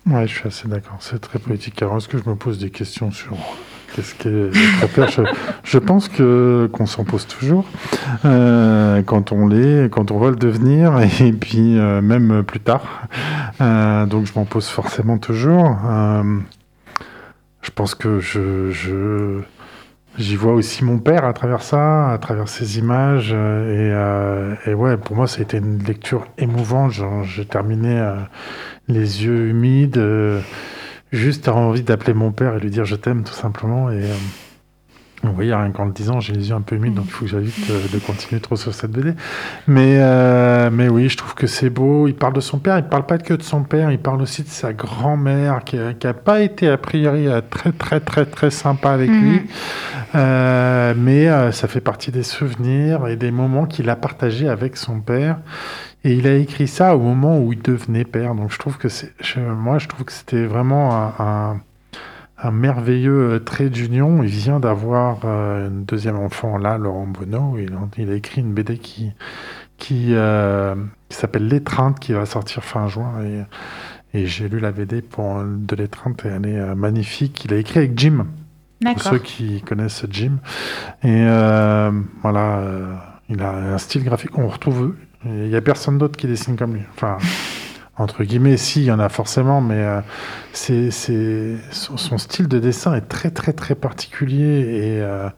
Ouais, je suis assez d'accord. C'est très poétique. Alors, est-ce que je me pose des questions sur qu'est-ce père je, je pense que qu'on s'en pose toujours euh, quand on l'est, quand on va le devenir, et puis euh, même plus tard. Euh, donc, je m'en pose forcément toujours. Je pense que je, je j'y vois aussi mon père à travers ça, à travers ces images. Et, et ouais, pour moi, ça a été une lecture émouvante. J'ai terminé les yeux humides, juste avoir envie d'appeler mon père et lui dire je t'aime tout simplement. Et euh, vous voyez, rien qu'en le disant, j'ai les yeux un peu humides, donc il faut que j'évite euh, de continuer trop sur cette BD. Mais, euh, mais oui, je trouve que c'est beau. Il parle de son père, il parle pas que de son père, il parle aussi de sa grand-mère qui n'a pas été a priori euh, très très très très sympa avec Mhm. lui. Euh, mais euh, ça fait partie des souvenirs et des moments qu'il a partagés avec son père. Et il a écrit ça au moment où il devenait père. Donc je trouve que c'est, moi je trouve que c'était vraiment un, un- un merveilleux euh, trait d'union. Il vient d'avoir euh, un deuxième enfant là, Laurent Bonneau. Il, a- il a écrit une BD qui qui, euh, qui s'appelle L'étreinte, qui va sortir fin juin. Et, et j'ai lu la BD pour, de L'étreinte et elle est euh, magnifique. Il a écrit avec Jim pour D'accord. ceux qui connaissent Jim. Et voilà, il a un style graphique qu'on retrouve. Il n'y a personne d'autre qui dessine comme lui. Enfin, entre guillemets, si, il y en a forcément, mais euh, c'est, son, son style de dessin est très, très, très particulier et euh,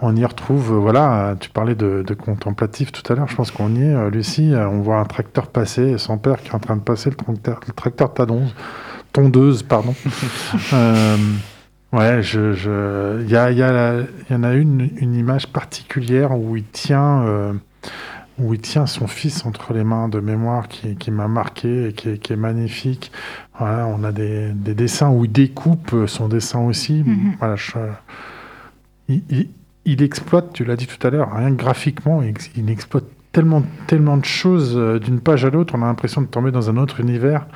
on y retrouve, euh, voilà, tu parlais de, de contemplatif tout à l'heure, je pense qu'on y est, Lucie, on voit un tracteur passer, et son père qui est en train de passer le tracteur, le tracteur tadonze, tondeuse, pardon. Euh, Ouais, je, je, il y, a, y, a en a une, une image particulière où il tient, euh, où il tient son fils entre les mains de mémoire qui, qui m'a marqué et qui est, qui est magnifique. Voilà, on a des, des dessins où il découpe son dessin aussi. Mhm. Voilà, je, il, il- il exploite, tu l'as dit tout à l'heure, rien que graphiquement, il, ex- il exploite tellement, tellement de choses euh, d'une page à l'autre, on a l'impression de tomber dans un autre univers.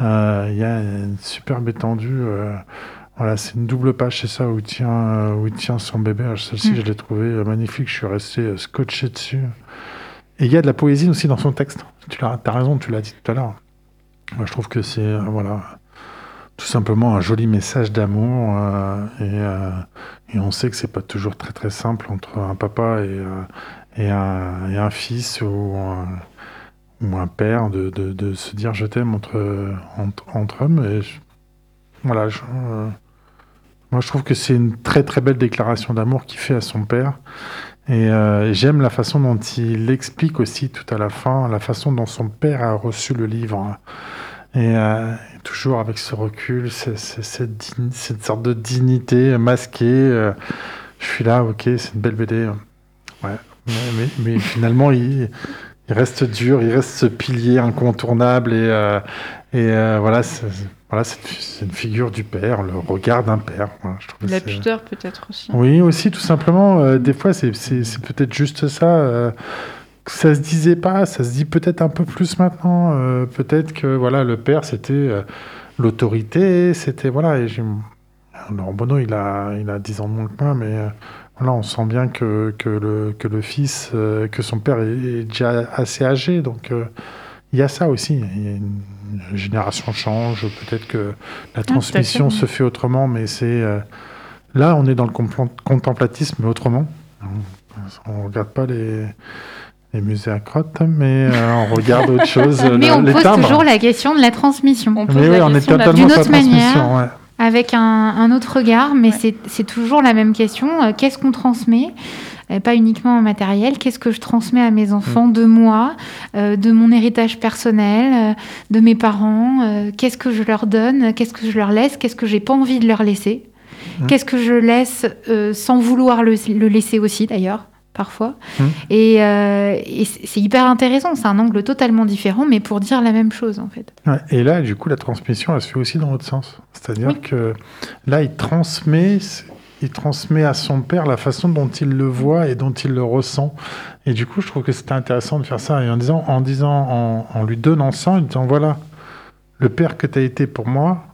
Euh, Il y a une superbe étendue. euh, voilà, c'est une double page, c'est ça, où il tient, où il tient son bébé. Celle-ci, Mm. je l'ai trouvée magnifique, je suis resté scotché dessus. Et il y a de la poésie aussi dans son texte. Tu as raison, tu l'as dit tout à l'heure. Moi, je trouve que c'est euh, voilà, tout simplement un joli message d'amour. euh, et, euh, et on sait que c'est pas toujours très très simple entre un papa et, et, un, fils ou un, ou un père de, de, se dire je t'aime entre, entre, hommes. Voilà, moi je trouve que c'est une très très belle déclaration d'amour qu'il fait à son père. Et euh, j'aime la façon dont il explique aussi tout à la fin, la façon dont son père a reçu le livre. Et euh, toujours avec ce recul, cette, sorte de dignité masquée. euh, je suis là, ok, c'est une belle BD. Ouais. Mais, finalement, il, il reste dur, il reste ce pilier incontournable. Et, et euh, voilà, c'est voilà, c'est une, figure du père, le regard d'un père. Voilà, je trouve que La pudeur peut-être aussi. oui, aussi, tout simplement. euh, des fois, c'est peut-être juste ça. euh, ça se disait pas, ça se dit peut-être un peu plus maintenant. euh, peut-être que voilà, le père, c'était l'autorité, c'était voilà. Et Laurent Bonneau, il a, il a 10 ans de moins que moi, mais voilà, on sent bien que, que, le, que le fils, que son père est, est déjà assez âgé. Donc, il y a ça aussi. Il y a une, une génération change, peut-être que la transmission fait. se fait autrement, mais c'est. euh, là, on est dans le contemplatisme, mais autrement. On ne regarde pas les, les musées à crottes, mais euh, on regarde autre chose. Mais le- on pose timbres. toujours la question de la transmission. On pose Mais oui, la on est question de la- totalement D'une autre transmission, manière. ouais. Avec un, un autre regard, mais Ouais. c'est- toujours la même question. Euh, Qu'est-ce qu'on transmet? Euh, Pas uniquement en matériel. Qu'est-ce que je transmets à mes enfants de moi, euh, de mon héritage personnel, euh, de mes parents? Euh, Qu'est-ce que je leur donne? Qu'est-ce que je leur laisse? Qu'est-ce que j'ai pas envie de leur laisser? Mm. Qu'est-ce que je laisse sans vouloir le, le laisser aussi, d'ailleurs? Parfois. Mm. Et, euh, et c'est c'est hyper intéressant, c'est un angle totalement différent, mais pour dire la même chose en fait. Ouais, et là, du coup, la transmission, elle se fait aussi dans l'autre sens. C'est-à-dire Oui. que là, il transmet, il transmet à son père la façon dont il le voit et dont il le ressent. Et du coup, je trouve que c'était intéressant de faire ça. Et en disant, en disant, en, en lui donnant ça, en lui disant, voilà, le père que tu as été pour moi,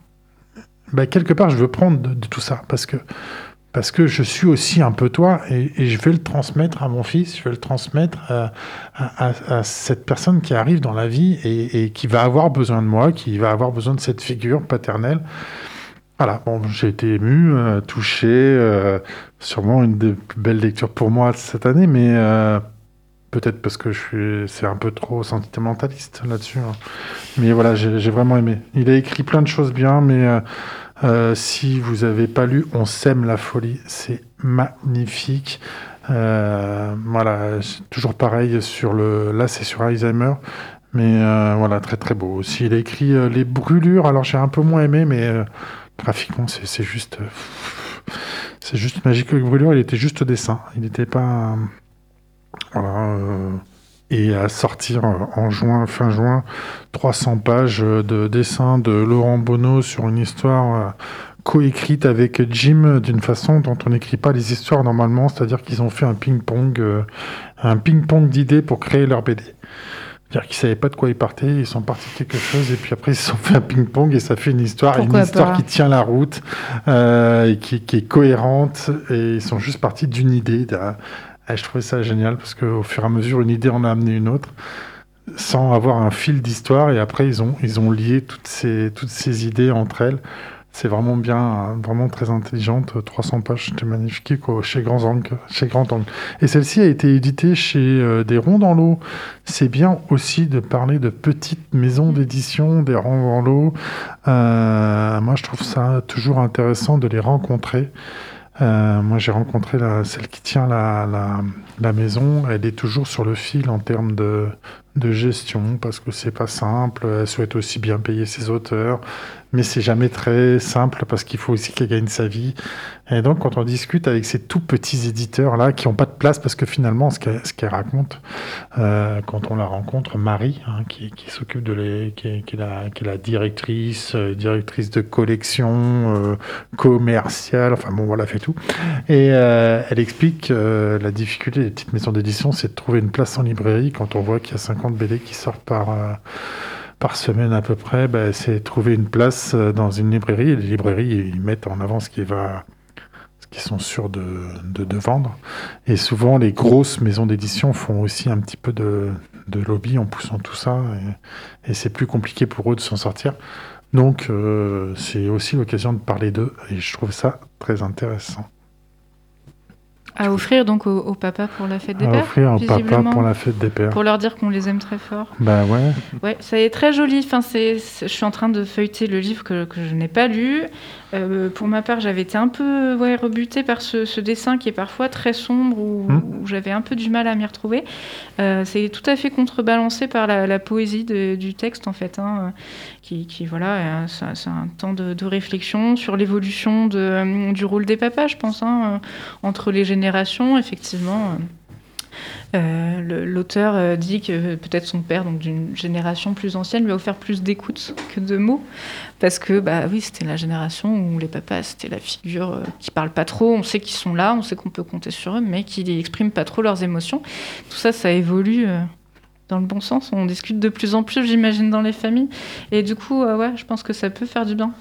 bah, quelque part, je veux prendre de, de tout ça. Parce que, parce que je suis aussi un peu toi et, je vais le transmettre à mon fils, je vais le transmettre à, cette personne qui arrive dans la vie et, qui va avoir besoin de moi, qui va avoir besoin de cette figure paternelle. Voilà, bon, j'ai été ému, euh, touché, euh, sûrement une des plus belles lectures pour moi cette année, mais euh, peut-être parce que je suis, c'est un peu trop sentimentaliste là-dessus. hein. Mais voilà, j'ai j'ai vraiment aimé. Il a écrit plein de choses bien, mais euh, si vous avez pas lu On sème la folie, c'est magnifique. Euh, voilà, toujours pareil sur le. Là, c'est sur Alzheimer, mais euh, voilà, très très beau. Aussi, il a écrit euh, Les brûlures. Alors, j'ai un peu moins aimé, mais graphiquement, c'est juste. c'est juste magique. Les brûlures, il était juste dessin. Il n'était pas. voilà. Et à sortir en juin, fin juin, 300 pages de dessins de Laurent Bonneau sur une histoire euh, coécrite avec Jim d'une façon dont on n'écrit pas les histoires normalement, c'est-à-dire qu'ils ont fait un ping-pong, euh, un ping-pong d'idées pour créer leur BD. C'est-à-dire qu'ils savaient pas de quoi ils partaient, ils sont partis de quelque chose et puis après ils se sont fait un ping-pong et ça fait une histoire, Pourquoi une histoire qui tient la route euh, et qui, qui est cohérente et ils sont juste partis d'une idée. Ah, je trouvais ça génial parce qu'au fur et à mesure une idée en a amené une autre sans avoir un fil d'histoire et après ils ont ils ont lié toutes ces toutes ces idées entre elles. C'est vraiment bien, vraiment très intelligente. 300 pages, c'était magnifique chez Grand Angle. Chez Grand Angle. Et celle-ci a été éditée chez euh, Des Ronds dans l'eau. C'est bien aussi de parler de petites maisons d'édition, des Ronds dans l'eau. Euh, moi, je trouve ça toujours intéressant de les rencontrer. Euh, moi, j'ai rencontré la, celle qui tient la, la, la maison. Elle est toujours sur le fil en termes de, de gestion parce que c'est pas simple. Elle souhaite aussi bien payer ses auteurs, mais c'est jamais très simple parce qu'il faut aussi qu'elle gagne sa vie. Et donc, quand on discute avec ces tout petits éditeurs là qui ont pas de place parce que finalement, ce qu'elle raconte, euh, quand on la rencontre, Marie, hein, qui, s'occupe de les, qui, est, la, qui est la directrice, euh, directrice de collection euh, commerciale, enfin bon, voilà, fait tout. Et elle explique la difficulté des petites maisons d'édition, c'est de trouver une place en librairie quand on voit qu'il y a 50 BD qui sortent par, euh, par semaine à peu près. ben, c'est trouver une place euh, dans une librairie. Les librairies, ils mettent en avant ce qui va qu'ils sont sûrs de, de, vendre. Et souvent, les grosses maisons d'édition font aussi un petit peu de, de lobby en poussant tout ça. Et, et c'est plus compliqué pour eux de s'en sortir. Donc, euh, c'est aussi l'occasion de parler d'eux. Et je trouve ça très intéressant. À offrir donc au, au papa pour la fête des à pères. offrir au papa pour la fête des pères. pour leur dire qu'on les aime très fort. Bah ouais. Ouais, ça est très joli. Enfin, c'est- je suis en train de feuilleter le livre que, que je n'ai pas lu. Euh, pour ma part, j'avais été un peu ouais, rebutée par ce, ce dessin qui est parfois très sombre où, Mm. où j'avais un peu du mal à m'y retrouver. Euh, c'est tout à fait contrebalancé par la, la poésie de- du texte en fait, hein, euh, qui, qui, voilà, euh, c'est, c'est un temps de, de réflexion sur l'évolution euh, du rôle des papas, je pense, hein, euh, entre les générations, effectivement. euh, euh, L'auteur euh, dit que peut-être son père, donc d'une génération plus ancienne, lui a offert plus d'écoute que de mots. Parce que, bah oui, c'était la génération où les papas, c'était la figure euh, qui parle pas trop. On sait qu'ils sont là, on sait qu'on peut compter sur eux, mais qui n'expriment pas trop leurs émotions. Tout ça, ça évolue euh, dans le bon sens. On discute de plus en plus, j'imagine, dans les familles. Et du coup, euh, ouais, je pense que ça peut faire du bien.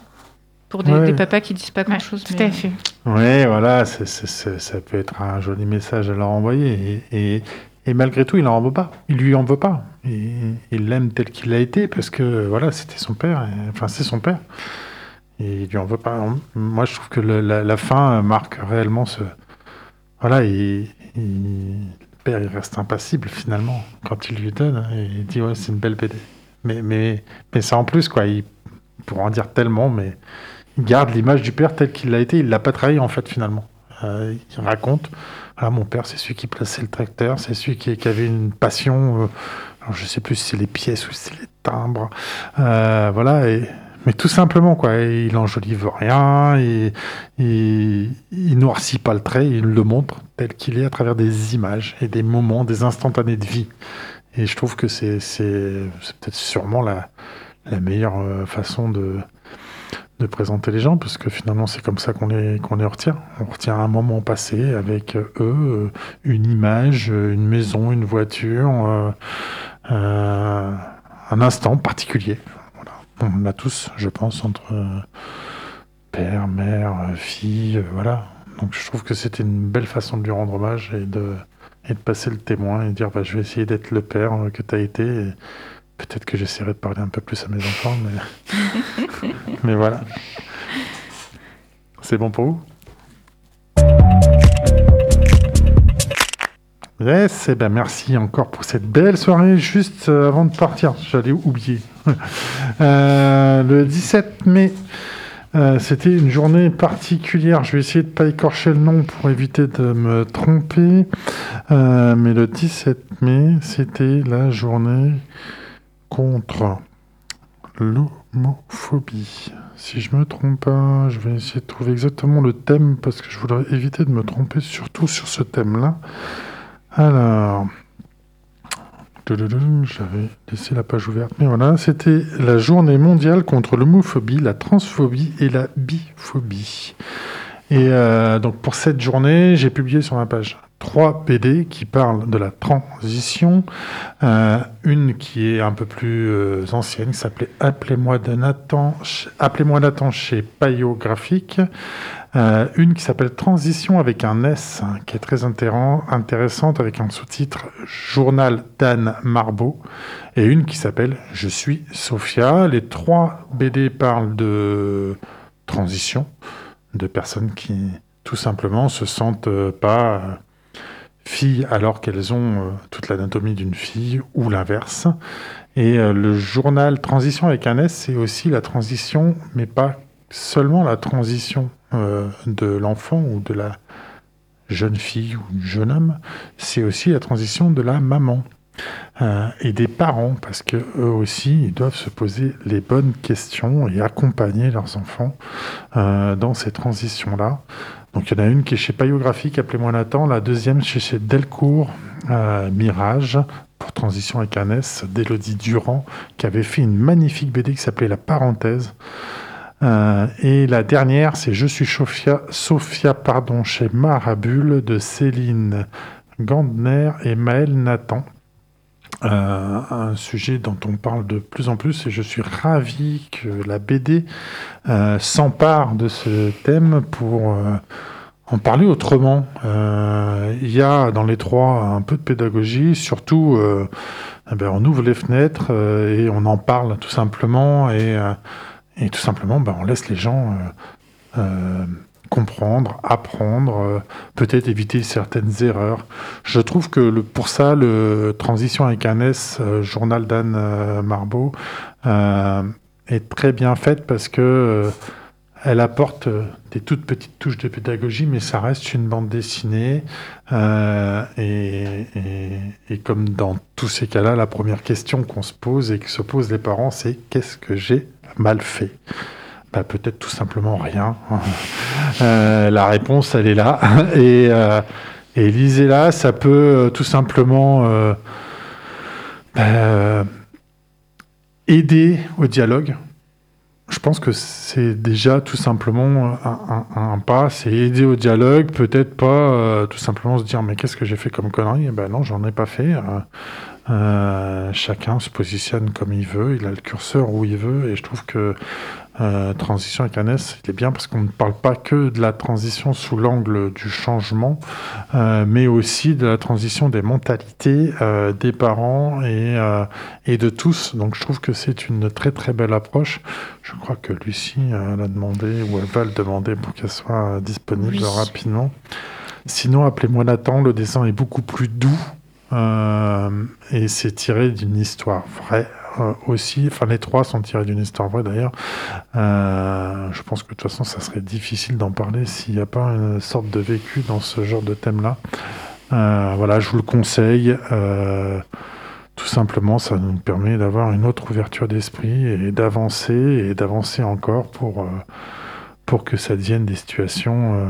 Pour des, Ouais. des papas qui disent pas Ouais, grand-chose. tout mais, à euh, fait. Oui, voilà, ça peut être un joli message à leur envoyer. Et, et- et malgré tout, il n'en veut pas. Il lui en veut pas. Et, il l'aime tel qu'il a été parce que voilà, c'était son père. enfin, c'est son père. Et il lui en veut pas. Moi, je trouve que la, fin marque réellement ce. Voilà, il, il- le père, il reste impassible finalement quand il lui donne. il dit ouais, c'est une belle BD. Mais mais mais ça en plus quoi. Il pourra en dire tellement, mais il garde l'image du père tel qu'il l'a été. Il l'a pas trahi en fait finalement. Euh, il raconte, voilà, mon père c'est celui qui plaçait le tracteur, c'est celui qui, avait une passion. euh, alors je sais plus si c'est les pièces ou si c'est les timbres. Euh, voilà. Et, mais tout simplement quoi. Et il enjolive rien. Et, il, il noircit pas le trait. Il le montre tel qu'il est à travers des images et des moments, des instantanés de vie. Et je trouve que c'est peut-être sûrement la la meilleure euh, façon de de présenter les gens, parce que finalement c'est comme ça qu'on les, qu'on les retient. On retient un moment passé avec euh, eux, euh, une image, euh, une maison, une voiture, un instant particulier. On l'a tous, je pense, entre père, mère, fille, voilà. Donc je trouve que c'était une belle façon de lui rendre hommage et de, et de passer le témoin et de dire bah, je vais essayer d'être le père que tu as été. Peut-être que j'essaierai de parler un peu plus à mes enfants, mais, mais voilà. C'est bon pour vous? Yes, et ben merci encore pour cette belle soirée. Juste euh, avant de partir, j'allais oublier. Euh, le 17 mai, euh, c'était une journée particulière. Je vais essayer de ne pas écorcher le nom pour éviter de me tromper. Mais le 17 mai, c'était la journée contre l'homophobie. Si je me trompe pas, je vais essayer de trouver exactement le thème parce que je voudrais éviter de me tromper surtout sur ce thème-là. Alors, j'avais laissé la page ouverte, mais voilà, c'était la journée mondiale contre l'homophobie, la transphobie et la biphobie. Et euh, donc pour cette journée, j'ai publié sur ma page trois BD qui parlent de la transition. Euh, une qui est un peu plus euh, ancienne, qui s'appelait Appelez-moi Nathan, Appelez-moi chez Payot Graphique. Euh, une qui s'appelle Transition avec un S, qui est très intéressant- intéressante avec un sous-titre Journal d'Anne Marbeau. Et une qui s'appelle Je suis Sophia. Les trois BD parlent de transition, de personnes qui tout simplement se sentent pas filles alors qu'elles ont euh, toute l'anatomie d'une fille ou l'inverse. Et euh, le journal Transition avec un S, c'est aussi la transition, mais pas seulement la transition euh, de l'enfant ou de la jeune fille ou jeune homme, c'est aussi la transition de la maman. et des parents, parce que eux aussi, ils doivent se poser les bonnes questions et accompagner leurs enfants dans ces transitions-là. Donc il y en a une qui est chez Payographique, appelez-moi Nathan, la deuxième chez, Delcourt, euh, Mirage, pour Transition avec un S, d'Élodie Durand, qui avait fait une magnifique BD qui s'appelait La Parenthèse. Euh, et la dernière, c'est Je suis Sophia, Sophia pardon, chez Marabule de Céline Gandner et Maël Nathan. Euh, un sujet dont on parle de plus en plus et je suis ravi que la BD euh, s'empare de ce thème pour euh, en parler autrement. Il y a dans les trois un peu de pédagogie, surtout eh ben, on ouvre les fenêtres et on en parle tout simplement et, tout simplement ben, on laisse les gens comprendre, apprendre, euh, peut-être éviter certaines erreurs. Je trouve que le, pour ça, le Transition avec un S, euh, journal d'Anne euh, Marbeau, est très bien faite parce que elle apporte des toutes petites touches de pédagogie, mais ça reste une bande dessinée. Et comme dans tous ces cas-là, la première question qu'on se pose et que se posent les parents, c'est qu'est-ce que j'ai mal fait? Bah, Peut-être tout simplement rien. Euh, la réponse, elle est là. Et, euh, et lisez-la, ça peut euh, tout simplement aider au dialogue. Je pense que c'est déjà tout simplement un, pas, c'est aider au dialogue, peut-être pas tout simplement se dire mais qu'est-ce que j'ai fait comme connerie? Eh ben non, j'en ai pas fait. Chacun se positionne comme il veut, il a le curseur où il veut, et je trouve que euh, transition avec un S, il est bien parce qu'on ne parle pas que de la transition sous l'angle du changement, euh, mais aussi de la transition des mentalités euh, des parents et, et de tous. Donc je trouve que c'est une très très belle approche. Je crois que Lucie l'a demandé ou elle va le demander pour qu'elle soit disponible Oui. rapidement. Sinon, appelez-moi Nathan, le dessin est beaucoup plus doux et c'est tiré d'une histoire vraie aussi. Enfin, les trois sont tirés d'une histoire vraie d'ailleurs. Euh, je pense que de toute façon, ça serait difficile d'en parler s'il n'y a pas une sorte de vécu dans ce genre de thème-là. Euh, voilà, je vous le conseille. Euh, tout simplement, ça nous permet d'avoir une autre ouverture d'esprit et d'avancer et d'avancer encore pour, pour que ça devienne des situations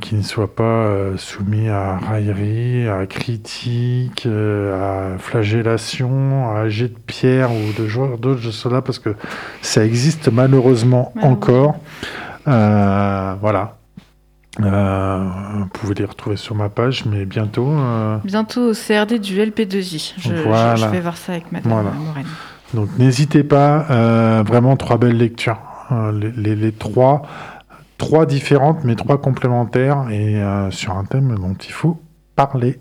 qui ne soient pas euh, soumis à raillerie, à critique, euh, à flagellation, à jet de pierre ou de genre d'autres de cela, parce que ça existe malheureusement encore. Euh, voilà. Euh, vous pouvez les retrouver sur ma page, mais bientôt. euh, Bientôt au CRD du LP2I. Je, je- Voilà. je vais voir ça avec Madame Voilà. Morène. Donc n'hésitez pas, vraiment trois belles lectures. Les, les- les trois, trois différentes, mais trois complémentaires et euh, sur un thème dont il faut parler.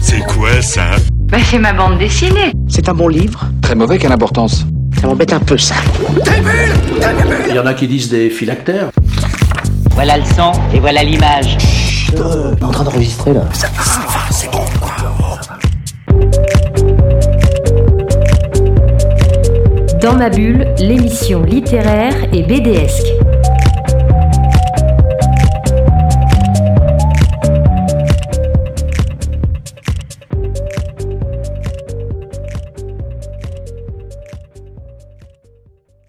C'est quoi ça? Bah, c'est ma bande dessinée. C'est un bon livre. Très mauvais, quelle importance Ça m'embête un peu, ça. Il y en a qui disent des phylactères. Voilà le son et voilà l'image. Euh, en train d'enregistrer, là. Dans ma bulle, l'émission littéraire et BDesque.